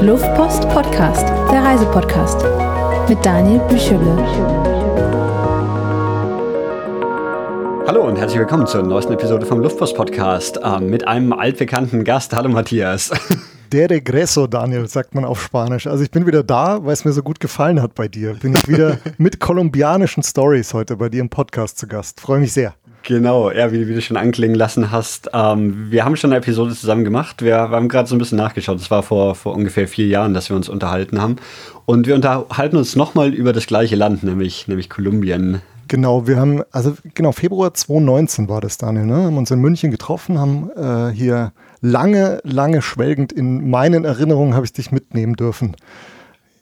Luftpost Podcast, der Reisepodcast mit Daniel Büchele. Hallo und herzlich willkommen zur neuesten Episode vom Luftpost Podcast äh, mit einem altbekannten Gast. Hallo Matthias. Der Regreso, Daniel, sagt man auf Spanisch. Also ich bin wieder da, weil es mir so gut gefallen hat bei dir. Bin ich wieder mit kolumbianischen Stories heute bei dir im Podcast zu Gast. Freue mich sehr. Genau, ja, wie, wie, du schon anklingen lassen hast. Ähm, wir haben schon eine Episode zusammen gemacht. Wir, wir haben gerade so ein bisschen nachgeschaut. Das war vor, vor ungefähr vier Jahren, dass wir uns unterhalten haben. Und wir unterhalten uns nochmal über das gleiche Land, nämlich, nämlich Kolumbien. Genau, wir haben, also genau, Februar 2019 war das, Daniel, ne? Haben uns in München getroffen, haben äh, hier lange, lange schwelgend in meinen Erinnerungen habe ich dich mitnehmen dürfen.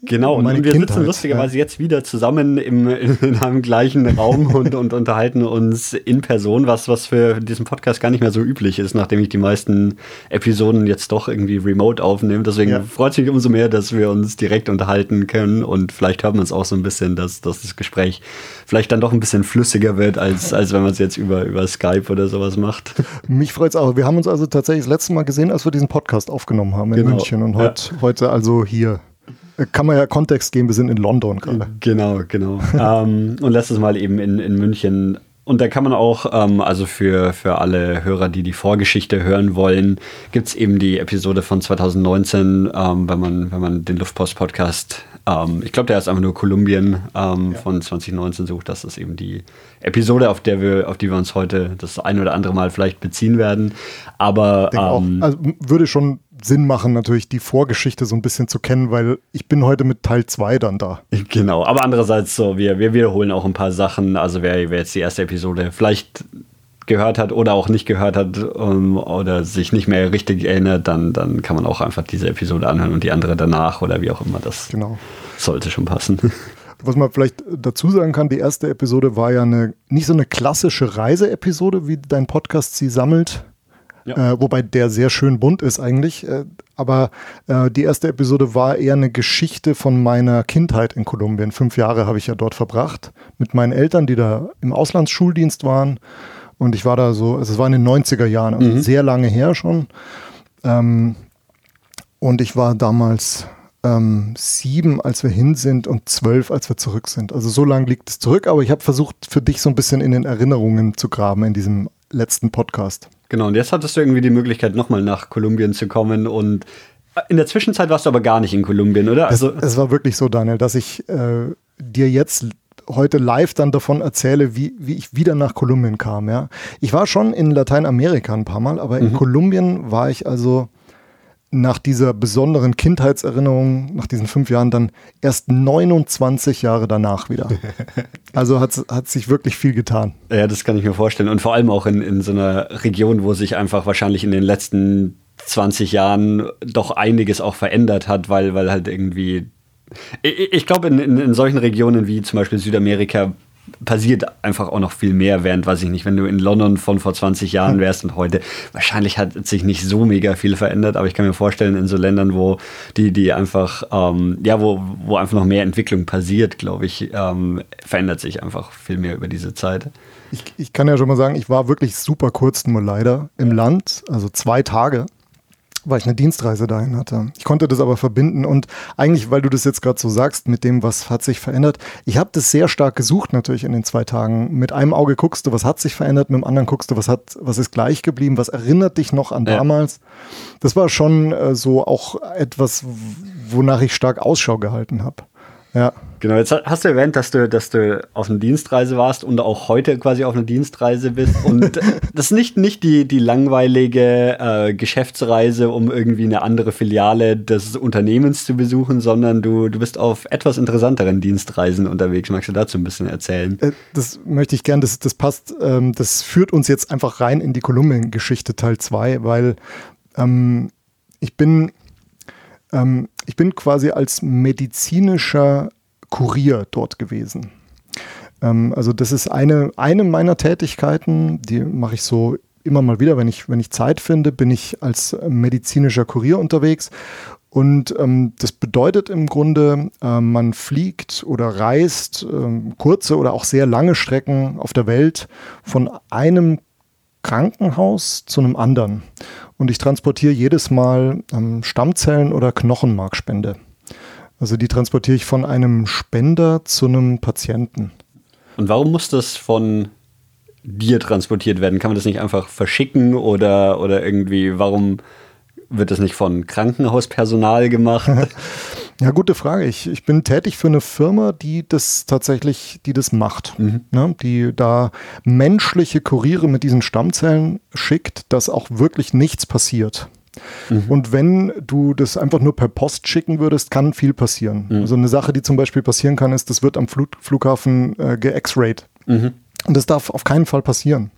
Genau, und wir Kindheit, sitzen lustigerweise ja. jetzt wieder zusammen im, in einem gleichen Raum und, und unterhalten uns in Person, was, was für diesen Podcast gar nicht mehr so üblich ist, nachdem ich die meisten Episoden jetzt doch irgendwie remote aufnehme. Deswegen ja. freut es mich umso mehr, dass wir uns direkt unterhalten können und vielleicht hört man es auch so ein bisschen, dass, dass das Gespräch vielleicht dann doch ein bisschen flüssiger wird, als, als wenn man es jetzt über, über Skype oder sowas macht. Mich freut es auch. Wir haben uns also tatsächlich das letzte Mal gesehen, als wir diesen Podcast aufgenommen haben in genau. München und heut, ja. heute also hier kann man ja Kontext geben, wir sind in London gerade. Genau, genau. ähm, und letztes Mal eben in, in München. Und da kann man auch, ähm, also für, für alle Hörer, die die Vorgeschichte hören wollen, gibt es eben die Episode von 2019, ähm, wenn, man, wenn man den Luftpost-Podcast, ähm, ich glaube, der ist einfach nur Kolumbien ähm, ja. von 2019 sucht. Das ist eben die Episode, auf, der wir, auf die wir uns heute das ein oder andere Mal vielleicht beziehen werden. Aber ähm, also würde schon Sinn machen, natürlich die Vorgeschichte so ein bisschen zu kennen, weil ich bin heute mit Teil 2 dann da. Genau, aber andererseits so, wir, wir wiederholen auch ein paar Sachen. Also wer, wer jetzt die erste Episode vielleicht gehört hat oder auch nicht gehört hat um, ähm, oder sich nicht mehr richtig erinnert, dann, dann kann man auch einfach diese Episode anhören und die andere danach oder wie auch immer. Das genau. sollte schon passen. Was man vielleicht dazu sagen kann, die erste Episode war ja eine nicht so eine klassische Reiseepisode, wie dein Podcast sie sammelt, ja. Äh, wobei der sehr schön bunt ist eigentlich. Äh, aber äh, die erste Episode war eher eine Geschichte von meiner Kindheit in Kolumbien. Fünf Jahre habe ich ja dort verbracht mit meinen Eltern, die da im Auslandsschuldienst waren. Und ich war da so, also es war in den 90er Jahren, also mhm. sehr lange her schon. Ähm, und ich war damals ähm, sieben, als wir hin sind und zwölf, als wir zurück sind. Also so lange liegt es zurück, aber ich habe versucht, für dich so ein bisschen in den Erinnerungen zu graben in diesem letzten Podcast. Genau, und jetzt hattest du irgendwie die Möglichkeit, nochmal nach Kolumbien zu kommen und in der Zwischenzeit warst du aber gar nicht in Kolumbien, oder? Also es, es war wirklich so, Daniel, dass ich äh, dir jetzt heute live dann davon erzähle, wie, wie ich wieder nach Kolumbien kam. Ja. Ich war schon in Lateinamerika ein paar Mal, aber in mhm. Kolumbien war ich also nach dieser besonderen Kindheitserinnerung, nach diesen fünf Jahren, dann erst 29 Jahre danach wieder. Also hat, hat sich wirklich viel getan. Ja, das kann ich mir vorstellen. Und vor allem auch in, in so einer Region, wo sich einfach wahrscheinlich in den letzten 20 Jahren doch einiges auch verändert hat, weil, weil halt irgendwie. Ich, ich glaube, in, in, in solchen Regionen wie zum Beispiel Südamerika passiert einfach auch noch viel mehr, während, weiß ich nicht, wenn du in London von vor 20 Jahren hm. wärst und heute, wahrscheinlich hat sich nicht so mega viel verändert, aber ich kann mir vorstellen, in so Ländern, wo die, die einfach, ähm, ja, wo, wo einfach noch mehr Entwicklung passiert, glaube ich, ähm, verändert sich einfach viel mehr über diese Zeit. Ich, ich kann ja schon mal sagen, ich war wirklich super kurz nur leider im Land, also zwei Tage weil ich eine Dienstreise dahin hatte. Ich konnte das aber verbinden und eigentlich, weil du das jetzt gerade so sagst, mit dem, was hat sich verändert, ich habe das sehr stark gesucht natürlich in den zwei Tagen. Mit einem Auge guckst du, was hat sich verändert, mit dem anderen guckst du, was hat, was ist gleich geblieben, was erinnert dich noch an ja. damals. Das war schon äh, so auch etwas, wonach ich stark Ausschau gehalten habe. Ja. Genau, jetzt hast du erwähnt, dass du, dass du auf einer Dienstreise warst und auch heute quasi auf einer Dienstreise bist. Und das ist nicht, nicht die, die langweilige äh, Geschäftsreise, um irgendwie eine andere Filiale des Unternehmens zu besuchen, sondern du, du bist auf etwas interessanteren Dienstreisen unterwegs. Magst du dazu ein bisschen erzählen? Äh, das möchte ich gern, das, das passt, ähm, das führt uns jetzt einfach rein in die Kolumbien-Geschichte Teil 2, weil ähm, ich bin ähm, ich bin quasi als medizinischer Kurier dort gewesen. Ähm, also das ist eine, eine meiner Tätigkeiten, die mache ich so immer mal wieder, wenn ich, wenn ich Zeit finde, bin ich als medizinischer Kurier unterwegs. Und ähm, das bedeutet im Grunde, äh, man fliegt oder reist äh, kurze oder auch sehr lange Strecken auf der Welt von einem Krankenhaus zu einem anderen. Und ich transportiere jedes Mal ähm, Stammzellen oder Knochenmarkspende. Also die transportiere ich von einem Spender zu einem Patienten. Und warum muss das von dir transportiert werden? Kann man das nicht einfach verschicken oder, oder irgendwie, warum wird das nicht von Krankenhauspersonal gemacht? Ja, gute Frage. Ich, ich bin tätig für eine Firma, die das tatsächlich, die das macht. Mhm. Ne? Die da menschliche Kuriere mit diesen Stammzellen schickt, dass auch wirklich nichts passiert. Mhm. Und wenn du das einfach nur per Post schicken würdest, kann viel passieren. Mhm. Also eine Sache, die zum Beispiel passieren kann, ist, das wird am Flug Flughafen äh, ge-X-rayed. Mhm. Und das darf auf keinen Fall passieren.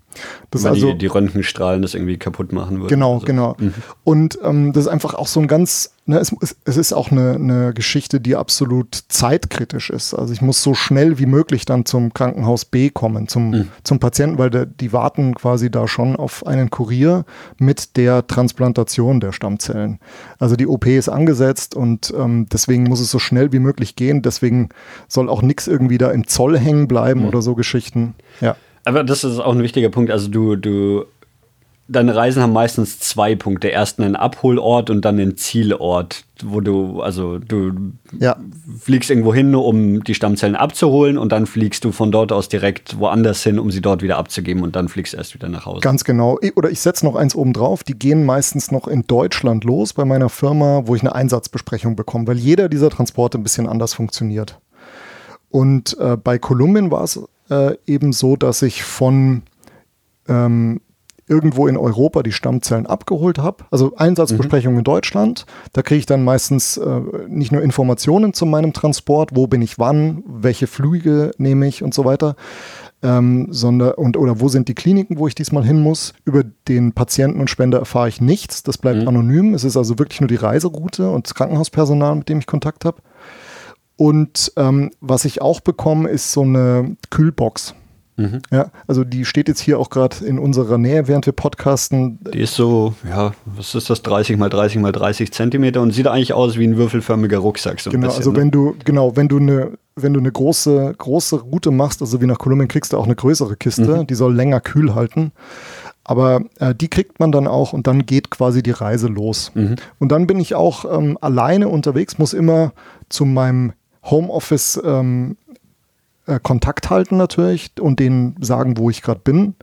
Das Weil also, die, die Röntgenstrahlen das irgendwie kaputt machen würden. Genau, also. genau. Mhm. Und ähm, das ist einfach auch so ein ganz, ne, es, es ist auch eine, eine Geschichte, die absolut zeitkritisch ist. Also ich muss so schnell wie möglich dann zum Krankenhaus B kommen, zum, mhm. zum Patienten, weil der, die warten quasi da schon auf einen Kurier mit der Transplantation der Stammzellen. Also die OP ist angesetzt und ähm, deswegen muss es so schnell wie möglich gehen. Deswegen soll auch nichts irgendwie da im Zoll hängen bleiben mhm. oder so Geschichten. Ja. Aber das ist auch ein wichtiger Punkt. Also du, du, deine Reisen haben meistens zwei Punkte. Erst einen Abholort und dann einen Zielort, wo du, also du ja. fliegst irgendwo hin, um die Stammzellen abzuholen und dann fliegst du von dort aus direkt woanders hin, um sie dort wieder abzugeben und dann fliegst du erst wieder nach Hause. Ganz genau. Oder ich setze noch eins oben drauf. Die gehen meistens noch in Deutschland los bei meiner Firma, wo ich eine Einsatzbesprechung bekomme, weil jeder dieser Transporte ein bisschen anders funktioniert. Und äh, bei Kolumbien war es äh, eben so, dass ich von ähm, irgendwo in Europa die Stammzellen abgeholt habe. Also Einsatzbesprechung mhm. in Deutschland. Da kriege ich dann meistens äh, nicht nur Informationen zu meinem Transport, wo bin ich wann, welche Flüge nehme ich und so weiter. Ähm, sondern und oder wo sind die Kliniken, wo ich diesmal hin muss. Über den Patienten und Spender erfahre ich nichts. Das bleibt mhm. anonym. Es ist also wirklich nur die Reiseroute und das Krankenhauspersonal, mit dem ich Kontakt habe. Und ähm, was ich auch bekomme, ist so eine Kühlbox. Mhm. Ja, also die steht jetzt hier auch gerade in unserer Nähe, während wir podcasten. Die ist so, ja, was ist das, 30 mal 30 mal 30 Zentimeter und sieht eigentlich aus wie ein würfelförmiger Rucksack. So genau, bisschen, also ne? wenn du, genau, wenn du eine, wenn du eine große, große Route machst, also wie nach Kolumbien, kriegst du auch eine größere Kiste, mhm. die soll länger kühl halten. Aber äh, die kriegt man dann auch und dann geht quasi die Reise los. Mhm. Und dann bin ich auch ähm, alleine unterwegs, muss immer zu meinem Homeoffice ähm, äh, Kontakt halten natürlich und denen sagen, wo ich gerade bin.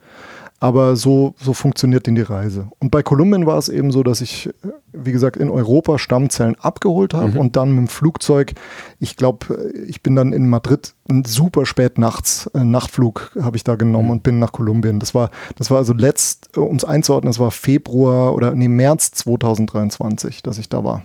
Aber so, so funktioniert denn die Reise. Und bei Kolumbien war es eben so, dass ich, wie gesagt, in Europa Stammzellen abgeholt habe mhm. und dann mit dem Flugzeug, ich glaube, ich bin dann in Madrid super spät nachts, einen Nachtflug habe ich da genommen mhm. und bin nach Kolumbien. Das war, das war also letzt, um es einzuordnen, das war Februar oder nee, März 2023, dass ich da war.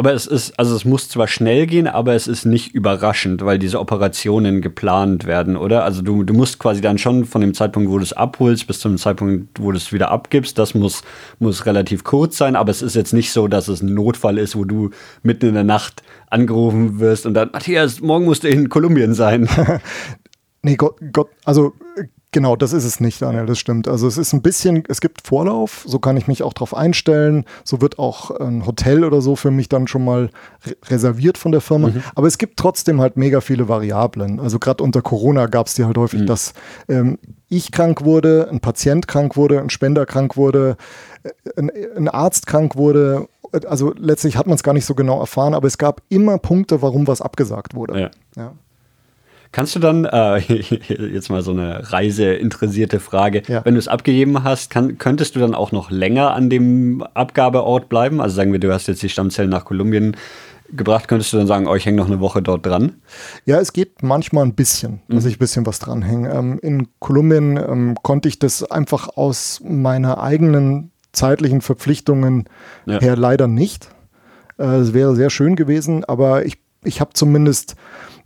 Aber es ist, also es muss zwar schnell gehen, aber es ist nicht überraschend, weil diese Operationen geplant werden, oder? Also du, du musst quasi dann schon von dem Zeitpunkt, wo du es abholst, bis zum Zeitpunkt, wo du es wieder abgibst, das muss, muss relativ kurz sein, aber es ist jetzt nicht so, dass es ein Notfall ist, wo du mitten in der Nacht angerufen wirst und dann, Matthias, morgen musst du in Kolumbien sein. nee, Gott, Gott, also Genau, das ist es nicht, Daniel, das stimmt. Also es ist ein bisschen, es gibt Vorlauf, so kann ich mich auch darauf einstellen. So wird auch ein Hotel oder so für mich dann schon mal re reserviert von der Firma. Mhm. Aber es gibt trotzdem halt mega viele Variablen. Also gerade unter Corona gab es die halt häufig, mhm. dass ähm, ich krank wurde, ein Patient krank wurde, ein Spender krank wurde, äh, ein, ein Arzt krank wurde. Also letztlich hat man es gar nicht so genau erfahren, aber es gab immer Punkte, warum was abgesagt wurde. Ja. ja. Kannst du dann, äh, jetzt mal so eine reiseinteressierte Frage, ja. wenn du es abgegeben hast, kann, könntest du dann auch noch länger an dem Abgabeort bleiben? Also sagen wir, du hast jetzt die Stammzellen nach Kolumbien gebracht, könntest du dann sagen, oh, ich hänge noch eine Woche dort dran? Ja, es geht manchmal ein bisschen, dass mhm. ich ein bisschen was dranhänge. Ähm, in Kolumbien ähm, konnte ich das einfach aus meiner eigenen zeitlichen Verpflichtungen ja. her leider nicht. Äh, es wäre sehr schön gewesen, aber ich, ich habe zumindest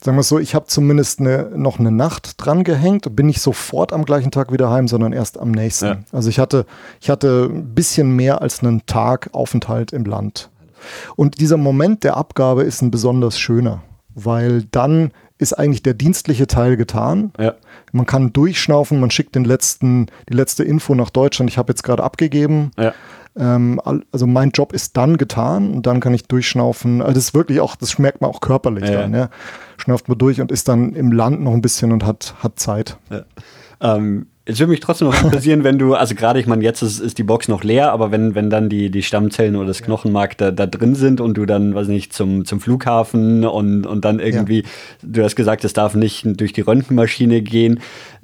sagen wir es so, ich habe zumindest eine, noch eine Nacht dran gehängt, bin nicht sofort am gleichen Tag wieder heim, sondern erst am nächsten. Ja. Also ich hatte, ich hatte ein bisschen mehr als einen Tag Aufenthalt im Land. Und dieser Moment der Abgabe ist ein besonders schöner, weil dann ist eigentlich der dienstliche Teil getan. Ja. Man kann durchschnaufen, man schickt den letzten, die letzte Info nach Deutschland. Ich habe jetzt gerade abgegeben. Ja. Ähm, also mein Job ist dann getan und dann kann ich durchschnaufen. Also das ist wirklich auch, das schmeckt man auch körperlich ja, dann, ja. Schnauft man durch und ist dann im Land noch ein bisschen und hat, hat Zeit. Ja. Ähm, es würde mich trotzdem noch interessieren, wenn du, also gerade, ich meine, jetzt ist, ist, die Box noch leer, aber wenn, wenn dann die, die Stammzellen oder das Knochenmark da, da drin sind und du dann, weiß nicht, zum, zum Flughafen und, und dann irgendwie, ja. du hast gesagt, es darf nicht durch die Röntgenmaschine gehen.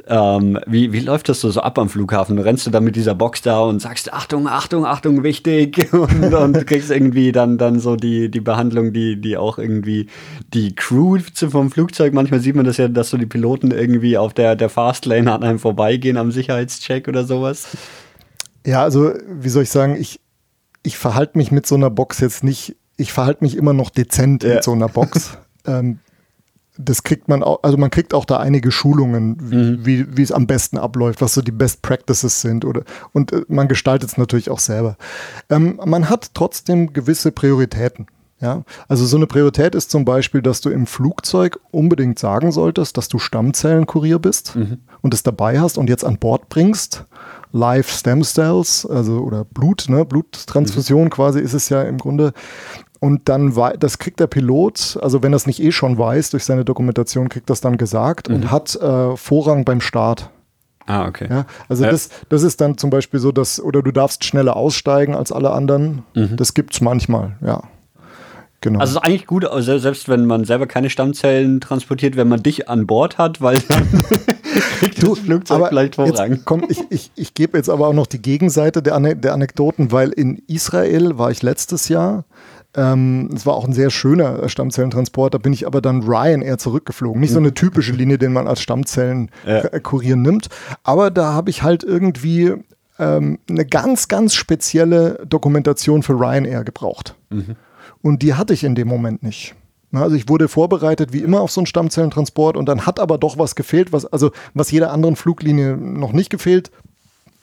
Ähm, wie, wie läuft das so, so ab am Flughafen? Rennst du da mit dieser Box da und sagst, Achtung, Achtung, Achtung, wichtig und, und kriegst irgendwie dann, dann so die, die Behandlung, die, die auch irgendwie die Crew vom Flugzeug, manchmal sieht man das ja, dass so die Piloten irgendwie auf der, der Fastlane an einem vorbeigehen am Sicherheitscheck oder sowas. Ja, also wie soll ich sagen, ich, ich verhalte mich mit so einer Box jetzt nicht, ich verhalte mich immer noch dezent ja. mit so einer Box. ähm, das kriegt man auch, also man kriegt auch da einige Schulungen, wie, mhm. wie, wie es am besten abläuft, was so die Best Practices sind oder und äh, man gestaltet es natürlich auch selber. Ähm, man hat trotzdem gewisse Prioritäten. Ja, also so eine Priorität ist zum Beispiel, dass du im Flugzeug unbedingt sagen solltest, dass du Stammzellenkurier bist mhm. und es dabei hast und jetzt an Bord bringst. Live Stem Cells, also oder Blut, ne, Bluttransfusion mhm. quasi ist es ja im Grunde. Und dann, das kriegt der Pilot, also wenn er es nicht eh schon weiß, durch seine Dokumentation kriegt das dann gesagt mhm. und hat äh, Vorrang beim Start. Ah, okay. Ja, also ja. Das, das ist dann zum Beispiel so, dass, oder du darfst schneller aussteigen als alle anderen. Mhm. Das gibt es manchmal, ja. Genau. Also es ist eigentlich gut, also selbst wenn man selber keine Stammzellen transportiert, wenn man dich an Bord hat, weil dann kriegt das Flugzeug vielleicht Vorrang. Komm, ich, ich, ich gebe jetzt aber auch noch die Gegenseite der, der Anekdoten, weil in Israel war ich letztes Jahr ähm, es war auch ein sehr schöner Stammzellentransport. Da bin ich aber dann Ryanair zurückgeflogen. Nicht so eine typische Linie, den man als Stammzellenkurier ja. nimmt. Aber da habe ich halt irgendwie ähm, eine ganz, ganz spezielle Dokumentation für Ryanair gebraucht. Mhm. Und die hatte ich in dem Moment nicht. Also ich wurde vorbereitet wie immer auf so einen Stammzellentransport und dann hat aber doch was gefehlt, was also was jeder anderen Fluglinie noch nicht gefehlt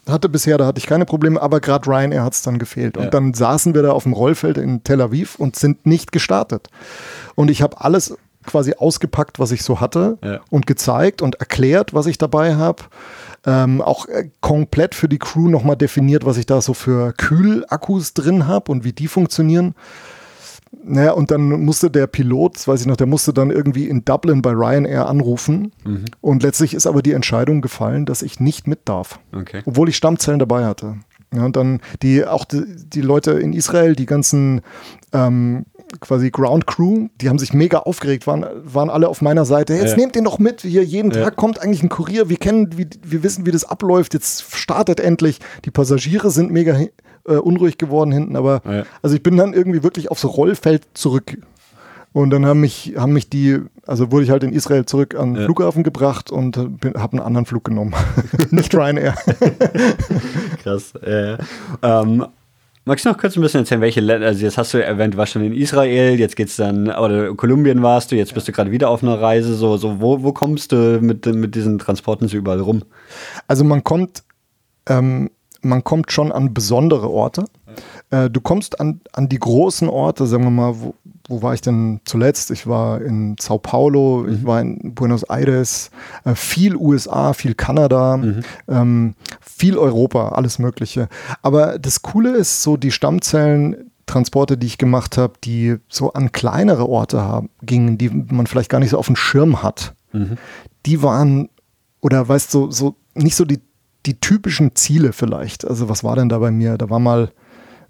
hatte bisher, da hatte ich keine Probleme, aber gerade Ryanair hat es dann gefehlt. Und ja. dann saßen wir da auf dem Rollfeld in Tel Aviv und sind nicht gestartet. Und ich habe alles quasi ausgepackt, was ich so hatte ja. und gezeigt und erklärt, was ich dabei habe. Ähm, auch äh, komplett für die Crew nochmal definiert, was ich da so für Kühlakkus drin habe und wie die funktionieren. Naja, und dann musste der Pilot, weiß ich noch, der musste dann irgendwie in Dublin bei Ryanair anrufen. Mhm. Und letztlich ist aber die Entscheidung gefallen, dass ich nicht mit darf. Okay. Obwohl ich Stammzellen dabei hatte. Ja, und dann die, auch die, die Leute in Israel, die ganzen ähm, quasi Ground Crew, die haben sich mega aufgeregt, waren, waren alle auf meiner Seite. Jetzt ja. nehmt den doch mit, hier jeden ja. Tag kommt eigentlich ein Kurier, wir kennen, wie, wir wissen, wie das abläuft, jetzt startet endlich. Die Passagiere sind mega äh, unruhig geworden hinten, aber ja. also ich bin dann irgendwie wirklich aufs Rollfeld zurück. Und dann haben mich, haben mich die, also wurde ich halt in Israel zurück an den ja. Flughafen gebracht und habe einen anderen Flug genommen. Nicht Ryanair. Krass. Äh, ähm, magst du noch kurz ein bisschen erzählen, welche Länder, also jetzt hast du erwähnt, du warst schon in Israel, jetzt geht's dann, oder Kolumbien warst du, jetzt bist du gerade wieder auf einer Reise, so, so wo, wo kommst du mit, mit diesen Transporten so überall rum? Also man kommt ähm, man kommt schon an besondere Orte. Äh, du kommst an, an die großen Orte, sagen wir mal, wo, wo war ich denn zuletzt? Ich war in Sao Paulo, mhm. ich war in Buenos Aires, äh, viel USA, viel Kanada, mhm. ähm, viel Europa, alles Mögliche. Aber das Coole ist so, die Stammzellen, Transporte, die ich gemacht habe, die so an kleinere Orte haben, gingen, die man vielleicht gar nicht so auf dem Schirm hat, mhm. die waren, oder weißt du, so, so nicht so die die typischen Ziele vielleicht. Also was war denn da bei mir? Da war mal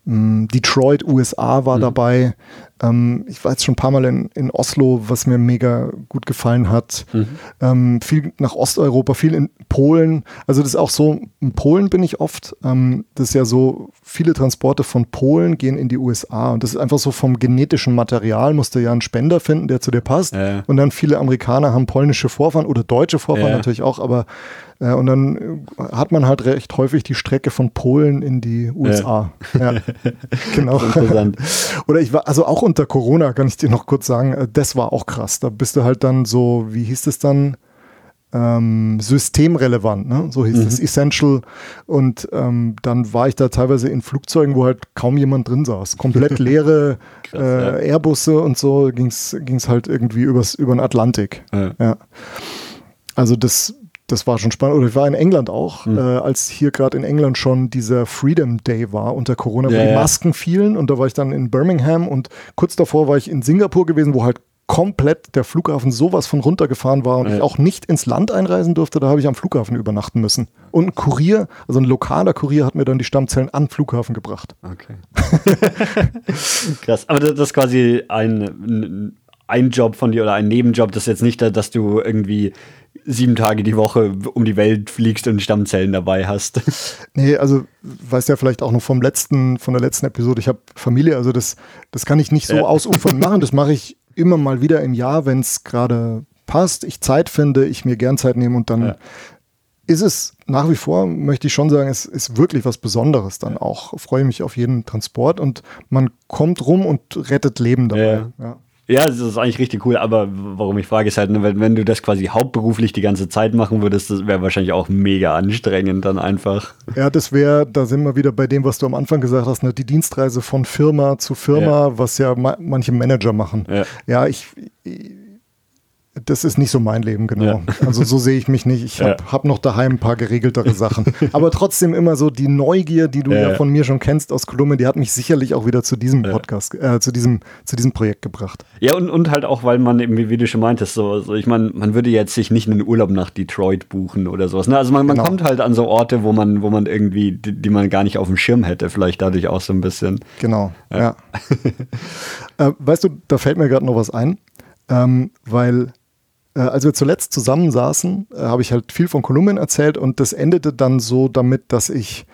hm, Detroit, USA war mhm. dabei. Ähm, ich war jetzt schon ein paar Mal in, in Oslo, was mir mega gut gefallen hat. Mhm. Ähm, viel nach Osteuropa, viel in Polen. Also das ist auch so, in Polen bin ich oft. Ähm, das ist ja so, viele Transporte von Polen gehen in die USA. Und das ist einfach so vom genetischen Material, musst du ja einen Spender finden, der zu dir passt. Ja. Und dann viele Amerikaner haben polnische Vorfahren oder deutsche Vorfahren ja. natürlich auch, aber äh, und dann hat man halt recht häufig die Strecke von Polen in die USA. Ja, ja genau. Interessant. Oder ich war, also auch unter Corona, kann ich dir noch kurz sagen, äh, das war auch krass. Da bist du halt dann so, wie hieß es dann? Ähm, systemrelevant, ne? so hieß mhm. es, Essential. Und ähm, dann war ich da teilweise in Flugzeugen, wo halt kaum jemand drin saß. Komplett leere Krass, äh, ja. Airbusse und so ging es halt irgendwie übers, über den Atlantik. Ja. ja. Also das, das war schon spannend. Oder ich war in England auch, mhm. äh, als hier gerade in England schon dieser Freedom Day war unter Corona, wo ja, die Masken fielen. Und da war ich dann in Birmingham und kurz davor war ich in Singapur gewesen, wo halt komplett der Flughafen sowas von runtergefahren war und Ja. ich auch nicht ins Land einreisen durfte, da habe ich am Flughafen übernachten müssen. Und ein Kurier, also ein lokaler Kurier hat mir dann die Stammzellen an den Flughafen gebracht. Okay. Krass. Aber das das ist quasi ein, ein Job von dir oder ein Nebenjob. Das ist jetzt nicht, dass du irgendwie sieben Tage die Woche um die Welt fliegst und Stammzellen dabei hast. Nee, also weißt ja vielleicht auch noch vom letzten, von der letzten Episode, ich habe Familie, also das, das kann ich nicht so Ja. ausufern machen. Das mache ich immer mal wieder im Jahr, wenn es gerade passt, ich Zeit finde, ich mir gern Zeit nehme und dann Ja. ist es nach wie vor, möchte ich schon sagen, es ist wirklich was Besonderes dann auch. Freue mich auf jeden Transport und man kommt rum und rettet Leben dabei. Ja. Ja. Ja, das ist eigentlich richtig cool, aber warum ich frage, ist halt, ne, wenn, wenn du das quasi hauptberuflich die ganze Zeit machen würdest, das wäre wahrscheinlich auch mega anstrengend dann einfach. Ja, das wäre, da sind wir wieder bei dem, was du am Anfang gesagt hast, ne? die Dienstreise von Firma zu Firma, was ja ma manche Manager machen. Ja. Ja, ich, das ist nicht so mein Leben, genau. Ja. Also so sehe ich mich nicht. Ich habe Ja. hab noch daheim ein paar geregeltere Sachen. Aber trotzdem immer so die Neugier, die du Ja. ja von mir schon kennst aus Kolumbien, die hat mich sicherlich auch wieder zu diesem Podcast, äh, zu diesem, zu diesem Projekt gebracht. Ja, und, und halt auch, weil man eben, wie, wie du schon meintest, so, so ich meine, man würde jetzt sich nicht einen Urlaub nach Detroit buchen oder sowas. Ne? Also man, man Genau. kommt halt an so Orte, wo man, wo man irgendwie, die, die man gar nicht auf dem Schirm hätte, vielleicht dadurch auch so ein bisschen. Genau, ja. äh, weißt du, da fällt mir gerade noch was ein, ähm, weil äh, als wir zuletzt zusammensaßen, äh, habe ich halt viel von Kolumbien erzählt und das endete dann so damit, dass ich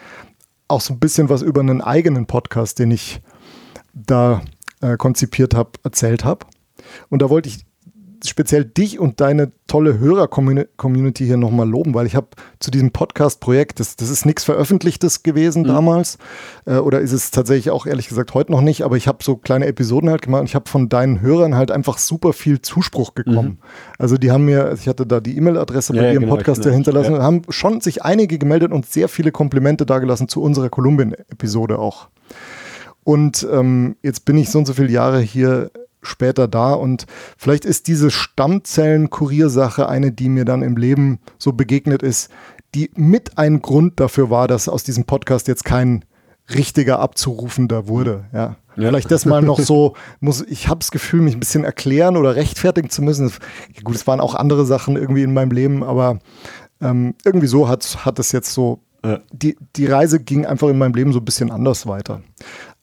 auch so ein bisschen was über einen eigenen Podcast, den ich da äh, konzipiert habe, erzählt habe. Und da wollte ich speziell dich und deine tolle Hörer-Community hier nochmal loben, weil ich habe zu diesem Podcast-Projekt, das, das ist nichts Veröffentlichtes gewesen damals, äh, oder ist es tatsächlich auch ehrlich gesagt heute noch nicht, aber ich habe so kleine Episoden halt gemacht und ich habe von deinen Hörern halt einfach super viel Zuspruch bekommen. Also die haben mir, ich hatte da die E-Mail-Adresse bei Ja, im genau, Podcast hinterlassen, ja. haben schon sich einige gemeldet und sehr viele Komplimente dagelassen zu unserer Kolumbien-Episode auch. Und ähm, jetzt bin ich so und so viele Jahre hier später da und vielleicht ist diese Stammzellen-Kuriersache eine, die mir dann im Leben so begegnet ist, die mit ein Grund dafür war, dass aus diesem Podcast jetzt kein richtiger abzurufender wurde. Ja. Ja. Vielleicht das mal noch so, muss, ich habe das Gefühl, mich ein bisschen erklären oder rechtfertigen zu müssen. Gut, es waren auch andere Sachen irgendwie in meinem Leben, aber ähm, irgendwie so hat, hat es jetzt so Ja. die, die Reise ging einfach in meinem Leben so ein bisschen anders weiter.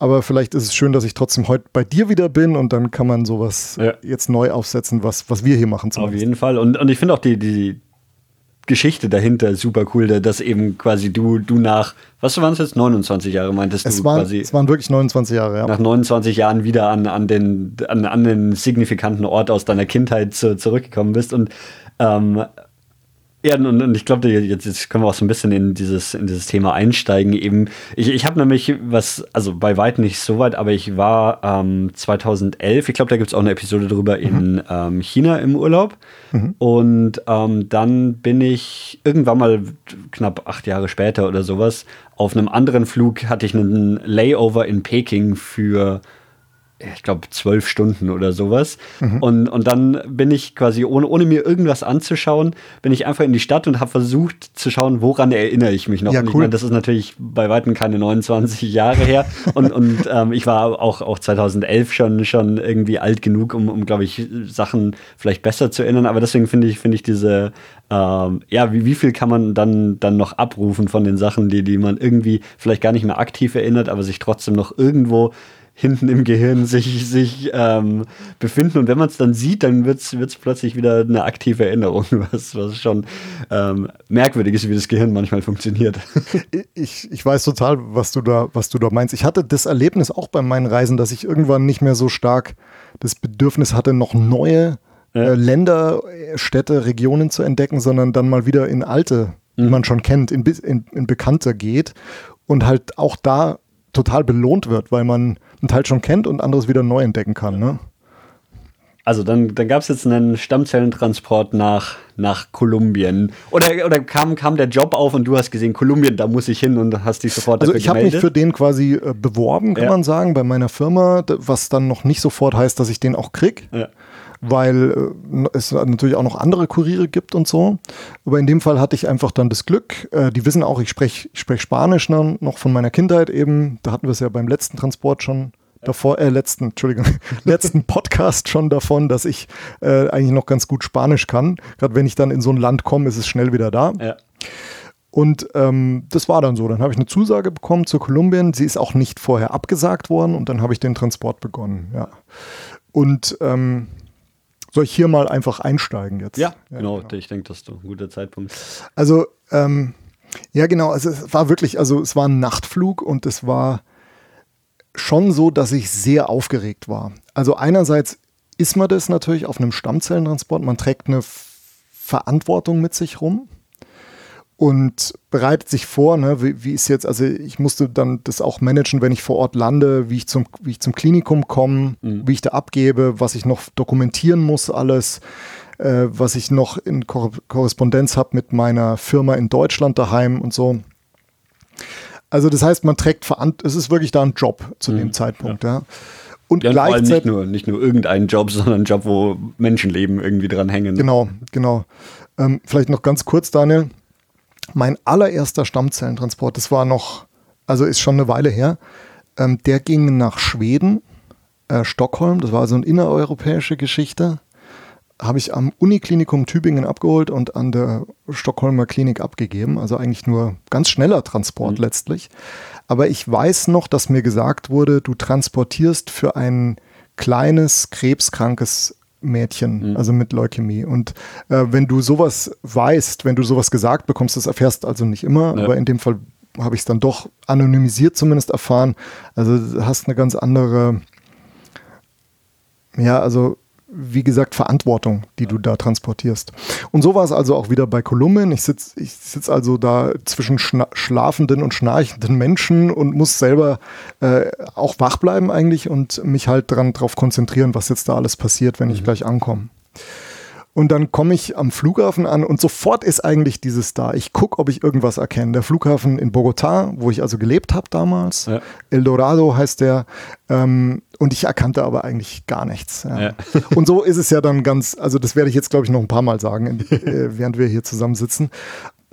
Aber vielleicht ist es schön, dass ich trotzdem heute bei dir wieder bin und dann kann man sowas Ja. jetzt neu aufsetzen, was, was wir hier machen. Auf zumindest. jeden Fall. Und, und ich finde auch die, die Geschichte dahinter super cool, da- dass eben quasi du, du nach, was waren es jetzt, 29 Jahre meintest Es du waren, quasi es waren wirklich 29 Jahre, ja. nach 29 Jahren wieder an, an, den, an, an den signifikanten Ort aus deiner Kindheit zu, zurückgekommen bist. Und ähm, ja, und, ich glaube, jetzt, jetzt können wir auch so ein bisschen in dieses, in dieses Thema einsteigen. Eben, ich, ich habe nämlich was, also bei weitem nicht so weit, aber ich war ähm, 2011, ich glaube, da gibt es auch eine Episode drüber in ähm, China im Urlaub. Und ähm, dann bin ich irgendwann mal knapp acht Jahre später oder sowas auf einem anderen Flug hatte ich einen Layover in Peking für ich glaube, zwölf Stunden oder sowas. Und, und dann bin ich quasi, ohne, ohne mir irgendwas anzuschauen, bin ich einfach in die Stadt und habe versucht zu schauen, woran erinnere ich mich noch. Ja, und ich cool. meine, das ist natürlich bei Weitem keine 29 Jahre her. und und ähm, ich war auch, auch 2011 schon, schon irgendwie alt genug, um, um glaube ich, Sachen vielleicht besser zu erinnern. Aber deswegen finde ich, finde ich diese, ähm, ja, wie, wie viel kann man dann, dann noch abrufen von den Sachen, die, die man irgendwie vielleicht gar nicht mehr aktiv erinnert, aber sich trotzdem noch irgendwo hinten im Gehirn sich, sich ähm, befinden. Und wenn man es dann sieht, dann wird es plötzlich wieder eine aktive Erinnerung, was, was schon ähm, merkwürdig ist, wie das Gehirn manchmal funktioniert. Ich, ich weiß total, was du, da, was du da meinst. Ich hatte das Erlebnis auch bei meinen Reisen, dass ich irgendwann nicht mehr so stark das Bedürfnis hatte, noch neue Ja. äh, Länder, äh, Städte, Regionen zu entdecken, sondern dann mal wieder in alte, die Mhm. man schon kennt, in, in, in bekannter geht und halt auch da total belohnt wird, weil man einen Teil schon kennt und anderes wieder neu entdecken kann. Ne? Also dann, dann gab es jetzt einen Stammzellentransport nach, nach Kolumbien. Oder, oder kam, kam der Job auf und du hast gesehen, Kolumbien, da muss ich hin und hast dich sofort Also dafür ich habe mich für den quasi äh, beworben, kann Ja. man sagen, bei meiner Firma, was dann noch nicht sofort heißt, dass ich den auch krieg. Ja. Weil äh, es natürlich auch noch andere Kuriere gibt und so. Aber in dem Fall hatte ich einfach dann das Glück. Äh, die wissen auch, ich spreche ich sprech Spanisch noch, noch von meiner Kindheit eben. Da hatten wir es ja beim letzten Transport schon davor, äh, letzten, Entschuldigung, letzten Podcast schon davon, dass ich äh, eigentlich noch ganz gut Spanisch kann. Gerade wenn ich dann in so ein Land komme, ist es schnell wieder da. Ja. Und ähm, das war dann so. Dann habe ich eine Zusage bekommen zu Kolumbien. Sie ist auch nicht vorher abgesagt worden und dann habe ich den Transport begonnen. Ja. Und ähm, soll ich hier mal einfach einsteigen jetzt? Ja, ja genau. genau. Ich denke, das ist ein guter Zeitpunkt. Also, ähm, ja, genau. Also, es war wirklich, also, es war ein Nachtflug und es war schon so, dass ich sehr aufgeregt war. Also, einerseits ist man das natürlich auf einem Stammzellentransport. Man trägt eine Verantwortung mit sich rum und bereitet sich vor, ne, wie, wie ist jetzt, also ich musste dann das auch managen, wenn ich vor Ort lande, wie ich zum, wie ich zum Klinikum komme, mhm. wie ich da abgebe, was ich noch dokumentieren muss, alles, äh, was ich noch in Kor Korrespondenz habe mit meiner Firma in Deutschland daheim und so. Also das heißt, man trägt Verantwortung, es ist wirklich da ein Job zu mhm. dem Zeitpunkt, ja. ja. Und ja, gleichzeitig nicht nur, nicht nur irgendein Job, sondern ein Job, wo Menschenleben irgendwie dran hängen. Genau, genau. Ähm, vielleicht noch ganz kurz, Daniel mein allererster Stammzellentransport, das war noch, also ist schon eine Weile her, ähm, der ging nach Schweden, äh, Stockholm, das war so eine innereuropäische Geschichte. Habe ich am Uniklinikum Tübingen abgeholt und an der Stockholmer Klinik abgegeben. Also eigentlich nur ganz schneller Transport mhm. letztlich. Aber ich weiß noch, dass mir gesagt wurde, du transportierst für ein kleines krebskrankes Mädchen, mhm. also mit Leukämie. Und äh, wenn du sowas weißt, wenn du sowas gesagt bekommst, das erfährst also nicht immer, ja. aber in dem Fall habe ich es dann doch anonymisiert zumindest erfahren. Also du hast eine ganz andere, ja, also wie gesagt, Verantwortung, die du da transportierst. Und so war es also auch wieder bei Kolumbien. Ich sitze ich sitz also da zwischen schlafenden und schnarchenden Menschen und muss selber äh, auch wach bleiben eigentlich und mich halt dran drauf konzentrieren, was jetzt da alles passiert, wenn ich mhm. gleich ankomme. Und dann komme ich am Flughafen an und sofort ist eigentlich dieses da. Ich gucke, ob ich irgendwas erkenne. Der Flughafen in Bogotá, wo ich also gelebt habe damals, ja. El Dorado heißt der. Ähm, und ich erkannte aber eigentlich gar nichts. Ja. Ja. Und so ist es ja dann ganz, also das werde ich jetzt, glaube ich, noch ein paar Mal sagen, äh, während wir hier zusammensitzen.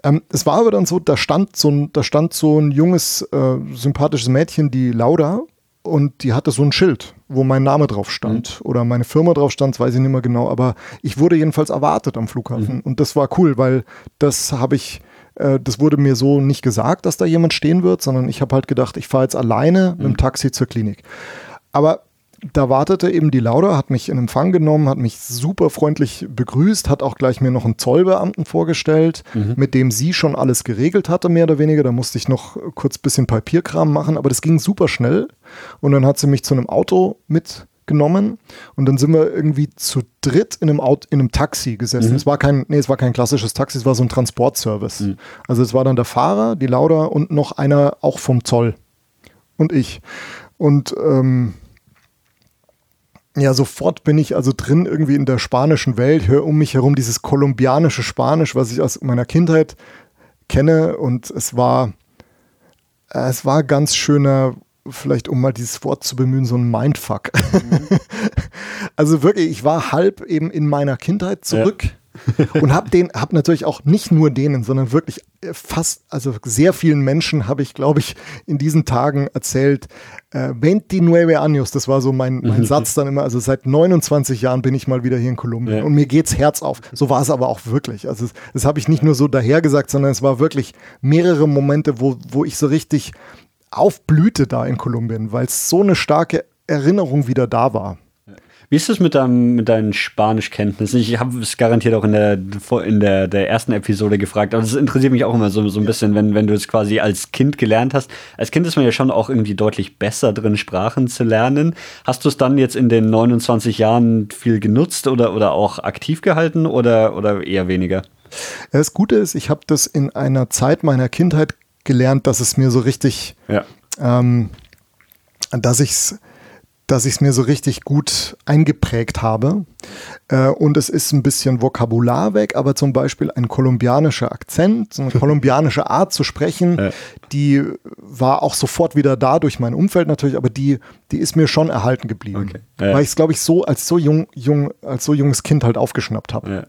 Ähm, es war aber dann so, da stand so ein, da stand so ein junges, äh, sympathisches Mädchen, die Laura, und die hatte so ein Schild, wo mein Name drauf stand mhm. oder meine Firma drauf stand, das weiß ich nicht mehr genau, aber ich wurde jedenfalls erwartet am Flughafen mhm. und das war cool, weil das habe ich, äh, das wurde mir so nicht gesagt, dass da jemand stehen wird, sondern ich habe halt gedacht, ich fahre jetzt alleine mhm. mit dem mhm. Taxi zur Klinik. Aber da wartete eben die Lauda, hat mich in Empfang genommen, hat mich super freundlich begrüßt, hat auch gleich mir noch einen Zollbeamten vorgestellt, mhm. mit dem sie schon alles geregelt hatte, mehr oder weniger. Da musste ich noch kurz ein bisschen Papierkram machen, aber das ging super schnell. Und dann hat sie mich zu einem Auto mitgenommen und dann sind wir irgendwie zu dritt in einem, Auto, in einem Taxi gesessen. Mhm. Es war kein, nee, es war kein klassisches Taxi, es war so ein Transportservice. Mhm. Also es war dann der Fahrer, die Lauda und noch einer auch vom Zoll und ich. Und ähm, ja, sofort bin ich also drin irgendwie in der spanischen Welt, höre um mich herum dieses kolumbianische Spanisch, was ich aus meiner Kindheit kenne und es war, äh, es war ganz schöner, vielleicht um mal dieses Wort zu bemühen, so ein Mindfuck. Mhm. also wirklich, ich war halb eben in meiner Kindheit zurück. Ja und habe den, habe natürlich auch nicht nur denen, sondern wirklich äh, fast, also sehr vielen Menschen habe ich, glaube ich, in diesen Tagen erzählt, äh, 29 años, das war so mein, mein Satz dann immer, also seit 29 Jahren bin ich mal wieder hier in Kolumbien ja. und mir geht's Herz auf. So war es aber auch wirklich. Also das, das habe ich nicht nur so dahergesagt, sondern es war wirklich mehrere Momente, wo, wo ich so richtig aufblühte da in Kolumbien, weil es so eine starke Erinnerung wieder da war. Wie ist es mit, deinem, mit deinen Spanischkenntnissen? Ich habe es garantiert auch in der, in der, der ersten Episode gefragt, aber das interessiert mich auch immer so, so ein bisschen, wenn, wenn du es quasi als Kind gelernt hast. Als Kind ist man ja schon auch irgendwie deutlich besser drin, Sprachen zu lernen. Hast du es dann jetzt in den 29 Jahren viel genutzt oder, oder auch aktiv gehalten oder, oder eher weniger? Das Gute ist, ich habe das in einer Zeit meiner Kindheit gelernt, dass es mir so richtig, ja. ähm, dass ich es dass ich es mir so richtig gut eingeprägt habe. Äh, und es ist ein bisschen Vokabular weg, aber zum Beispiel ein kolumbianischer Akzent, eine kolumbianische Art zu sprechen, ja. die war auch sofort wieder da durch mein Umfeld natürlich, aber die, die ist mir schon erhalten geblieben. Okay. Ja. Weil ich es, glaube ich, so als so jung, jung, als so junges Kind halt aufgeschnappt habe. Ja.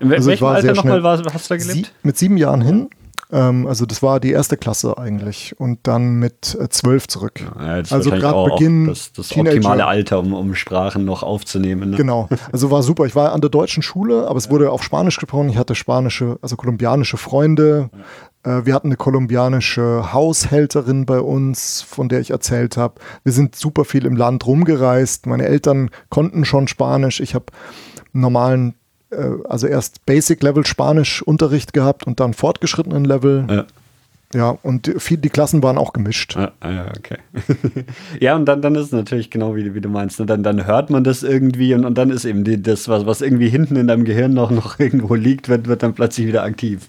In also welchem Alter nochmal hast du da gelebt? Sie, mit sieben Jahren hin Ähm, also das war die erste Klasse eigentlich und dann mit äh, zwölf zurück. Ja, also gerade Beginn. das, das Teenager. optimale Alter, um, um Sprachen noch aufzunehmen. Ne? Genau. Also war super. Ich war an der deutschen Schule, aber es wurde auf Spanisch gesprochen. Ich hatte spanische, also kolumbianische Freunde. Äh, Wir hatten eine kolumbianische Haushälterin bei uns, von der ich erzählt habe. Wir sind super viel im Land rumgereist. Meine Eltern konnten schon Spanisch. Ich habe normalen, also erst Basic-Level Spanisch-Unterricht gehabt und dann fortgeschrittenen Level. Ja. Ja, und die, viel- die Klassen waren auch gemischt. Ah, ja, okay. ja, und dann, dann ist es natürlich genau wie, wie du meinst. Ne? Dann, dann hört man das irgendwie und, und dann ist eben die, das, was, was irgendwie hinten in deinem Gehirn noch, noch irgendwo liegt, wird, wird dann plötzlich wieder aktiv.